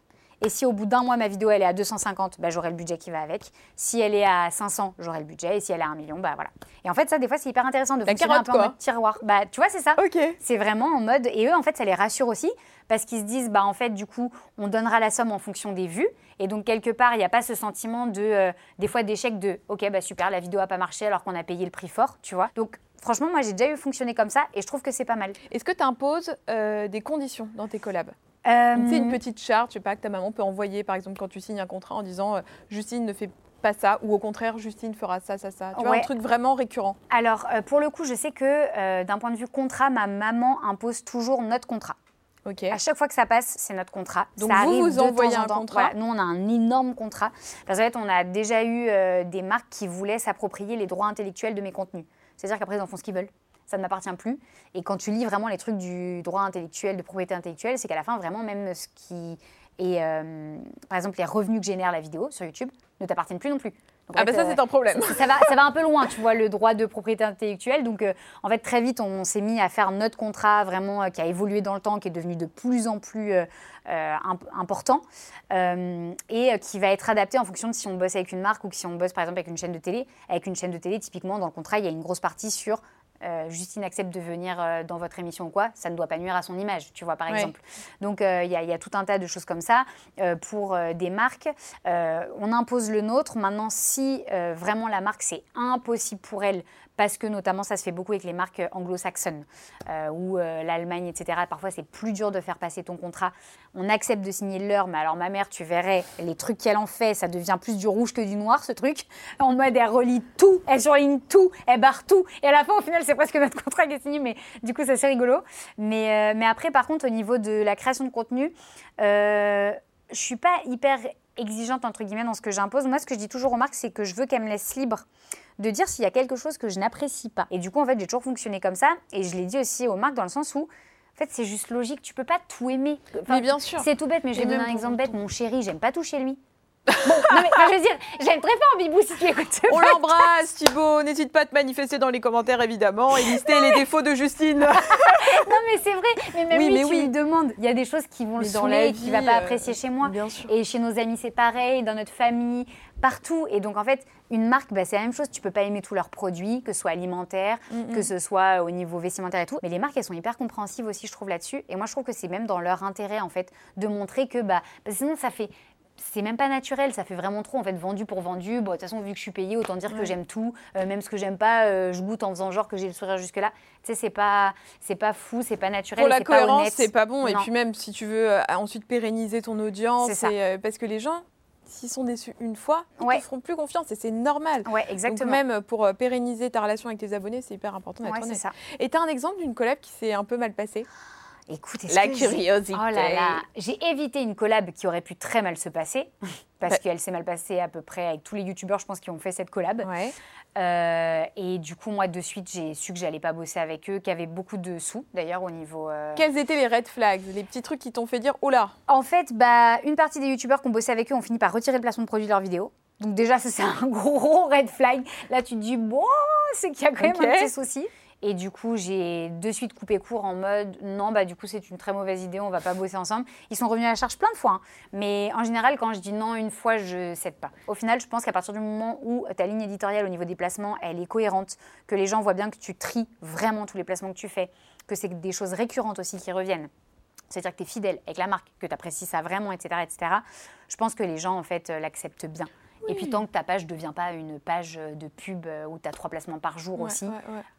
Et si au bout d'un mois, ma vidéo, elle est à 250, bah, j'aurai le budget qui va avec. Si elle est à 500, j'aurai le budget. Et si elle est à 1 million, bah voilà. Et en fait, ça, des fois, c'est hyper intéressant de La fonctionner un peu en mode tiroir. Bah, tu vois, c'est ça. Ok. C'est vraiment en mode... Et eux, en fait, ça les rassure aussi parce qu'ils se disent, bah, en fait, du coup, on donnera la somme en fonction des vues. Et donc, quelque part, il n'y a pas ce sentiment de, euh, des fois, d'échec de, OK, bah super, la vidéo n'a pas marché alors qu'on a payé le prix fort, tu vois. Donc, franchement, moi, j'ai déjà eu fonctionner comme ça et je trouve que c'est pas mal. Est-ce que tu imposes euh, des conditions dans tes collabs? Euh... C'est une petite charte, je sais pas, que ta maman peut envoyer, par exemple, quand tu signes un contrat en disant euh, Justine ne fait pas ça, ou au contraire, Justine fera ça, ça, ça. Tu vois, un truc vraiment récurrent. Alors, pour le coup, je sais que d'un point de vue contrat, ma maman impose toujours notre contrat. À chaque fois que ça passe, c'est notre contrat. Donc vous, vous envoyez un contrat Nous, on a un énorme contrat. Parce qu'en fait, on a déjà eu euh, des marques qui voulaient s'approprier les droits intellectuels de mes contenus. C'est-à-dire qu'après, ils en font ce qu'ils veulent. Ça ne m'appartient plus. Et quand tu lis vraiment les trucs du droit intellectuel, de propriété intellectuelle, c'est qu'à la fin, vraiment, même ce qui est, euh, par exemple, les revenus que génère la vidéo sur YouTube ne t'appartiennent plus non plus ah ben ça c'est un problème. Ça, va, ça va un peu loin, tu vois, le droit de propriété intellectuelle. Donc euh, en fait très vite on s'est mis à faire notre contrat vraiment euh, qui a évolué dans le temps, qui est devenu de plus en plus euh, important et qui va être adapté en fonction de si on bosse avec une marque ou si on bosse par exemple avec une chaîne de télé. Avec une chaîne de télé, typiquement dans le contrat il y a une grosse partie sur euh, Justine accepte de venir euh, dans votre émission ou quoi, ça ne doit pas nuire à son image, tu vois, par exemple. Donc, euh, il y, y, a tout un tas de choses comme ça. pour des marques, on impose le nôtre. Maintenant, si vraiment la marque, c'est impossible pour elle parce que notamment ça se fait beaucoup avec les marques anglo-saxonnes euh, ou euh, l'Allemagne, etc. Parfois c'est plus dur de faire passer ton contrat. On accepte de signer l'heure, mais alors ma mère, tu verrais les trucs qu'elle en fait, ça devient plus du rouge que du noir ce truc. En mode elle relie tout, elle surligne tout, elle barre tout, et à la fin au final c'est presque notre contrat qui est signé, mais du coup ça c'est rigolo. Mais, euh, mais après par contre au niveau de la création de contenu, je suis pas hyper exigeante entre guillemets dans ce que j'impose. Moi, ce que je dis toujours aux marques, c'est que je veux qu'elles me laissent libre de dire s'il y a quelque chose que je n'apprécie pas. Et du coup, en fait, j'ai toujours fonctionné comme ça. Et je l'ai dit aussi aux marques dans le sens où, en fait, c'est juste logique. Tu peux pas tout aimer. mais bien sûr. C'est tout bête, mais je vais donner un exemple bête. Mon chéri, j'aime pas tout chez lui. Bon, non, mais, je veux dire, j'aime très fort Bibou si tu écoutes. On l'embrasse, Thibaut. N'hésite pas à te manifester dans les commentaires, évidemment, et lister les défauts de Justine. non, mais c'est vrai. Mais même oui, lui, mais tu oui. lui demandes. Il y a des choses qui vont le saouler, qu'il va pas euh, apprécier chez moi. Bien sûr. Et chez nos amis, c'est pareil. Dans notre famille, partout. Et donc, en fait, une marque, bah, c'est la même chose. Tu peux pas aimer tous leurs produits, que ce soit alimentaire, que ce soit au niveau vestimentaire et tout. Mais les marques, elles sont hyper compréhensives aussi, je trouve, là-dessus. Et moi, je trouve que c'est même dans leur intérêt, en fait, de montrer que, bah, sinon, ça fait c'est même pas naturel, ça fait vraiment trop en fait vendu pour vendu. Bon, de toute façon, vu que je suis payée, autant dire que j'aime tout. Euh, même ce que j'aime pas, euh, je goûte en faisant genre que j'ai le sourire jusque-là. Tu sais, c'est pas, c'est pas fou, c'est pas naturel. Pour la cohérence, c'est pas bon. Et puis même si tu veux euh, ensuite pérenniser ton audience, parce que les gens, s'ils sont déçus une fois, ils ne feront plus confiance et c'est normal. Ouais, exactement. Donc même pour pérenniser ta relation avec tes abonnés, c'est hyper important d'être honnête. Ça. Et tu as un exemple d'une collab qui s'est un peu mal passée? Écoute, la curiosité. Oh là là, j'ai évité une collab qui aurait pu très mal se passer parce bah qu'elle s'est mal passée à peu près avec tous les youtubeurs, je pense, qui ont fait cette collab. Ouais. Euh, et du coup, moi, de suite, j'ai su que j'allais pas bosser avec eux, qu'il y avait beaucoup de sous, d'ailleurs, au niveau. Euh, Quels étaient les red flags, les petits trucs qui t'ont fait dire oh là? En fait, bah, une partie des youtubeurs qui ont bossé avec eux ont fini par retirer le placement de produit de leurs vidéos. Donc déjà, ça c'est un gros red flag. Là, tu te dis bon, c'est qu'il y a quand même un petit souci. Et du coup, j'ai de suite coupé court en mode non, bah du coup, c'est une très mauvaise idée, on va pas bosser ensemble. Ils sont revenus à la charge plein de fois. Hein. Mais en général, quand je dis non une fois, je cède pas. Au final, je pense qu'à partir du moment où ta ligne éditoriale au niveau des placements, elle est cohérente, que les gens voient bien que tu tries vraiment tous les placements que tu fais, que c'est des choses récurrentes aussi qui reviennent. C'est-à-dire que tu es fidèle avec la marque, que tu apprécies ça vraiment, etc., etc. Je pense que les gens, en fait, euh, l'acceptent bien. Et puis tant que ta page ne devient pas une page de pub euh, où tu as trois placements par jour aussi,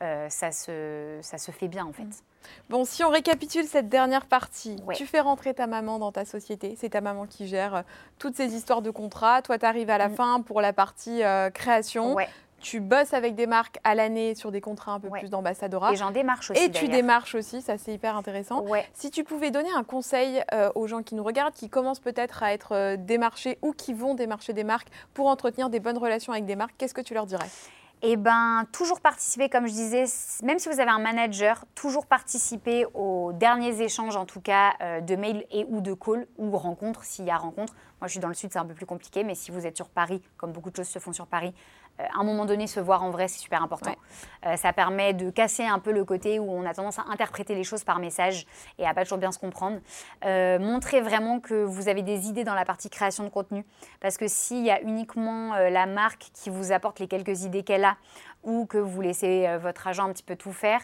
euh, ça, se, ça se fait bien en fait. Mm. Bon, si on récapitule cette dernière partie, tu fais rentrer ta maman dans ta société, c'est ta maman qui gère euh, toutes ces histoires de contrats, toi tu arrives à la mm. fin pour la partie création, tu bosses avec des marques à l'année sur des contrats un peu plus d'ambassadeur. Et j'en démarche aussi. Et tu démarches aussi, ça c'est hyper intéressant. Si tu pouvais donner un conseil euh, aux gens qui nous regardent, qui commencent peut-être à être euh, démarchés ou qui vont démarcher des marques pour entretenir des bonnes relations avec des marques, qu'est-ce que tu leur dirais? Eh ben, toujours participer, comme je disais, même si vous avez un manager, toujours participer aux derniers échanges, en tout cas, euh, de mails et ou de calls ou rencontres, s'il y a rencontre. Moi, je suis dans le sud, c'est un peu plus compliqué, mais si vous êtes sur Paris, comme beaucoup de choses se font sur Paris, à un moment donné, se voir en vrai, c'est super important. Euh, ça permet de casser un peu le côté où on a tendance à interpréter les choses par message et à pas toujours bien se comprendre. Euh, montrez vraiment que vous avez des idées dans la partie création de contenu. Parce que s'il y a uniquement la marque qui vous apporte les quelques idées qu'elle a, que vous laissez euh, votre agent un petit peu tout faire.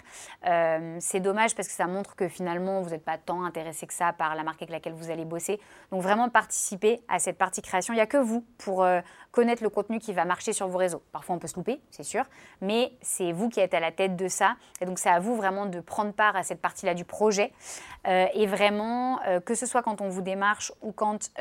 Euh, c'est dommage parce que ça montre que finalement, vous n'êtes pas tant intéressé que ça par la marque avec laquelle vous allez bosser. Donc vraiment participer à cette partie création. Il n'y a que vous pour euh, connaître le contenu qui va marcher sur vos réseaux. Parfois, on peut se louper, c'est sûr, mais c'est vous qui êtes à la tête de ça. Et donc, c'est à vous vraiment de prendre part à cette partie-là du projet. et vraiment, que ce soit quand on vous démarche ou quand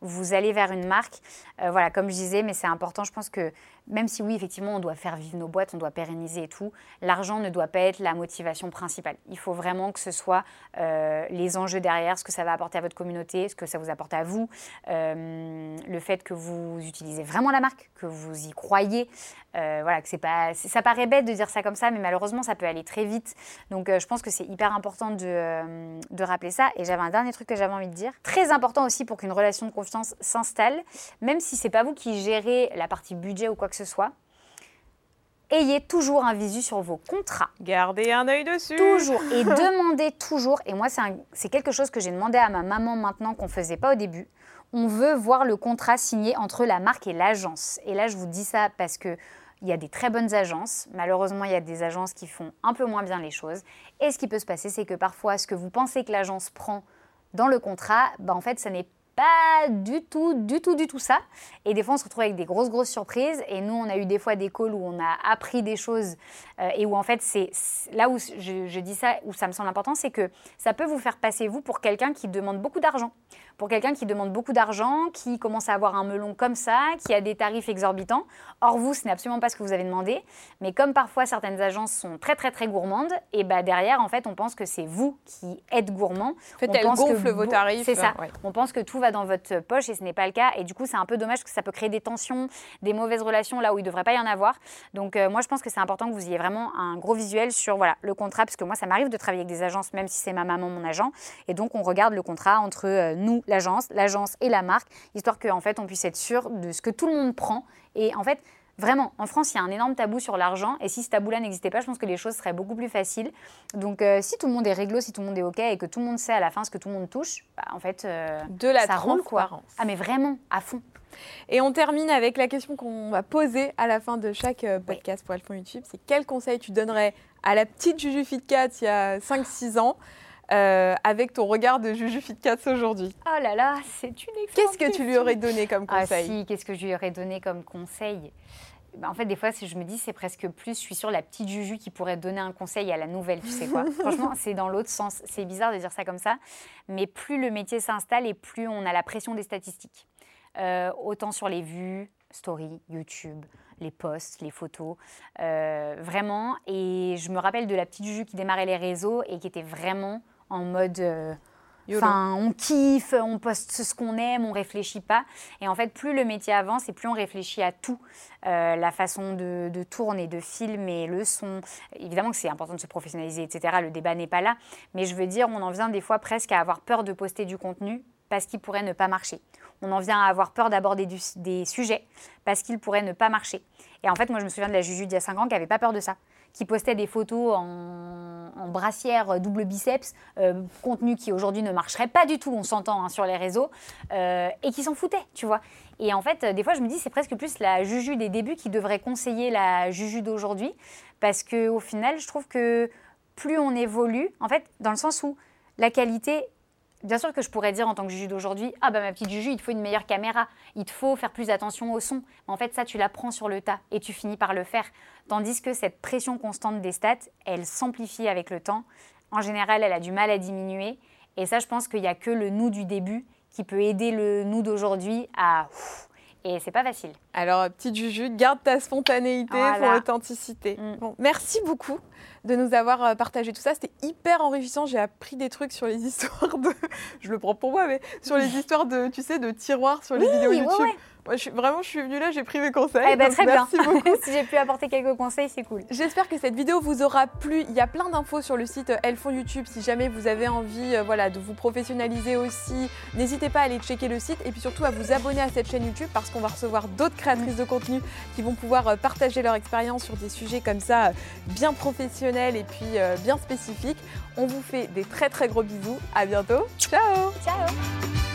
vous allez vers une marque, voilà, comme je disais, mais c'est important, je pense que même si oui, effectivement, on doit faire vivre nos boîtes, on doit pérenniser et tout, l'argent ne doit pas être la motivation principale. Il faut vraiment que ce soit euh, les enjeux derrière, ce que ça va apporter à votre communauté, ce que ça vous apporte à vous, euh, le fait que vous utilisez vraiment la marque, que vous y croyez. Euh, voilà, que c'est pas, ça paraît bête de dire ça comme ça, mais malheureusement, ça peut aller très vite. Donc, je pense que c'est hyper important de, de rappeler ça. Et j'avais un dernier truc que j'avais envie de dire. Très important aussi pour qu'une relation de confiance s'installe, même si c'est pas vous qui gérez la partie budget ou quoi que ce soit, ayez toujours un visu sur vos contrats. Gardez un œil dessus. Toujours. Et demandez toujours. Et moi, c'est quelque chose que j'ai demandé à ma maman maintenant qu'on ne faisait pas au début. On veut voir le contrat signé entre la marque et l'agence. Et là, je vous dis ça parce que il y a des très bonnes agences. Malheureusement, il y a des agences qui font un peu moins bien les choses. Et ce qui peut se passer, c'est que parfois, ce que vous pensez que l'agence prend dans le contrat, bah, en fait, ça n'est pas du tout, du tout, du tout ça. Et des fois, on se retrouve avec des grosses, grosses surprises. Et nous, on a eu des fois des calls où on a appris des choses euh, et où en fait, c'est là où je, je, dis ça, où ça me semble important, c'est que ça peut vous faire passer, vous, pour quelqu'un qui demande beaucoup d'argent pour quelqu'un qui demande beaucoup d'argent, qui commence à avoir un melon comme ça, qui a des tarifs exorbitants. Or, vous, ce n'est absolument pas ce que vous avez demandé. Mais comme parfois certaines agences sont très, très, très gourmandes, et bah derrière, en fait, on pense que c'est vous qui êtes gourmand. En fait, on pense que vos tarifs. C'est ça. On pense que tout va dans votre poche et ce n'est pas le cas. Et du coup, c'est un peu dommage parce que ça peut créer des tensions, des mauvaises relations là où il ne devrait pas y en avoir. Donc, euh, moi, je pense que c'est important que vous ayez vraiment un gros visuel sur voilà, le contrat, parce que moi, ça m'arrive de travailler avec des agences, même si c'est ma maman, mon agent. Et donc, on regarde le contrat entre euh, nous, l'agence, l'agence et la marque, histoire qu'en fait on puisse être sûr de ce que tout le monde prend. Et en fait, Vraiment, en France, il y a un énorme tabou sur l'argent. Et si ce tabou-là n'existait pas, je pense que les choses seraient beaucoup plus faciles. Donc, euh, si tout le monde est réglo, si tout le monde est OK et que tout le monde sait à la fin ce que tout le monde touche, bah, en fait, euh, de la ça roule quoi. Ah, mais vraiment, à fond. Et on termine avec la question qu'on va poser à la fin de chaque euh, podcast pour Alphon YouTube. C'est quel conseil tu donnerais à la petite Juju Fitcat il y a 5-6 ans euh, avec ton regard de Juju Fitcats aujourd'hui? Oh là là, c'est une excellente Qu'est-ce que tu lui aurais donné comme ah, conseil? Ah si, qu'est-ce que je lui aurais donné comme conseil? En fait, des fois, je me dis, c'est presque plus, je suis sur la petite Juju qui pourrait donner un conseil à la nouvelle, tu sais quoi. Franchement, c'est dans l'autre sens. C'est bizarre de dire ça comme ça, mais plus le métier s'installe et plus on a la pression des statistiques. Euh, autant sur les vues, story, YouTube, les posts, les photos, euh, vraiment. Et je me rappelle de la petite Juju qui démarrait les réseaux et qui était vraiment en mode. Euh, enfin, on kiffe, on poste ce qu'on aime, on réfléchit pas. Et en fait, plus le métier avance et plus on réfléchit à tout. Euh, la façon de, tourner, de filmer, le son. Évidemment que c'est important de se professionnaliser, etc. Le débat n'est pas là. Mais je veux dire, on en vient des fois presque à avoir peur de poster du contenu parce qu'il pourrait ne pas marcher. On en vient à avoir peur d'aborder des sujets parce qu'il pourrait ne pas marcher. Et en fait, moi, je me souviens de la Juju d'il y a 5 ans qui n'avait pas peur de ça qui postait des photos en, brassière double biceps, euh, contenu qui aujourd'hui ne marcherait pas du tout, on s'entend hein, sur les réseaux, euh, et qui s'en foutait, tu vois. Et en fait, des fois, je me dis, c'est presque plus la Juju des débuts qui devrait conseiller la Juju d'aujourd'hui, parce qu'au final, je trouve que plus on évolue, en fait, dans le sens où la qualité Bien sûr que je pourrais dire en tant que Juju d'aujourd'hui, ah bah ma petite Juju, il te faut une meilleure caméra, il te faut faire plus attention au son. En fait, ça, tu l'apprends sur le tas et tu finis par le faire. Tandis que cette pression constante des stats, elle s'amplifie avec le temps. En général, elle a du mal à diminuer. Et ça, je pense qu'il n'y a que le nous du début qui peut aider le nous d'aujourd'hui à... Et c'est pas facile. Alors, petite Juju, garde ta spontanéité, ton authenticité. Mm. Bon, merci beaucoup de nous avoir euh, partagé tout ça. C'était hyper enrichissant. J'ai appris des trucs sur les histoires de. Je le prends pour moi, mais sur les histoires de, tu sais, de tiroirs sur les vidéos YouTube vraiment, je suis venue là, j'ai pris mes conseils. Eh ben, très merci bien. beaucoup. si j'ai pu apporter quelques conseils, c'est cool. J'espère que cette vidéo vous aura plu. Il y a plein d'infos sur le site Elles font YouTube. Si jamais vous avez envie euh, voilà, de vous professionnaliser aussi, n'hésitez pas à aller checker le site et puis surtout à vous abonner à cette chaîne YouTube parce qu'on va recevoir d'autres créatrices de contenu qui vont pouvoir euh, partager leur expérience sur des sujets comme ça, euh, bien professionnels et puis bien spécifiques. On vous fait des très très gros bisous. À bientôt. Ciao. Ciao.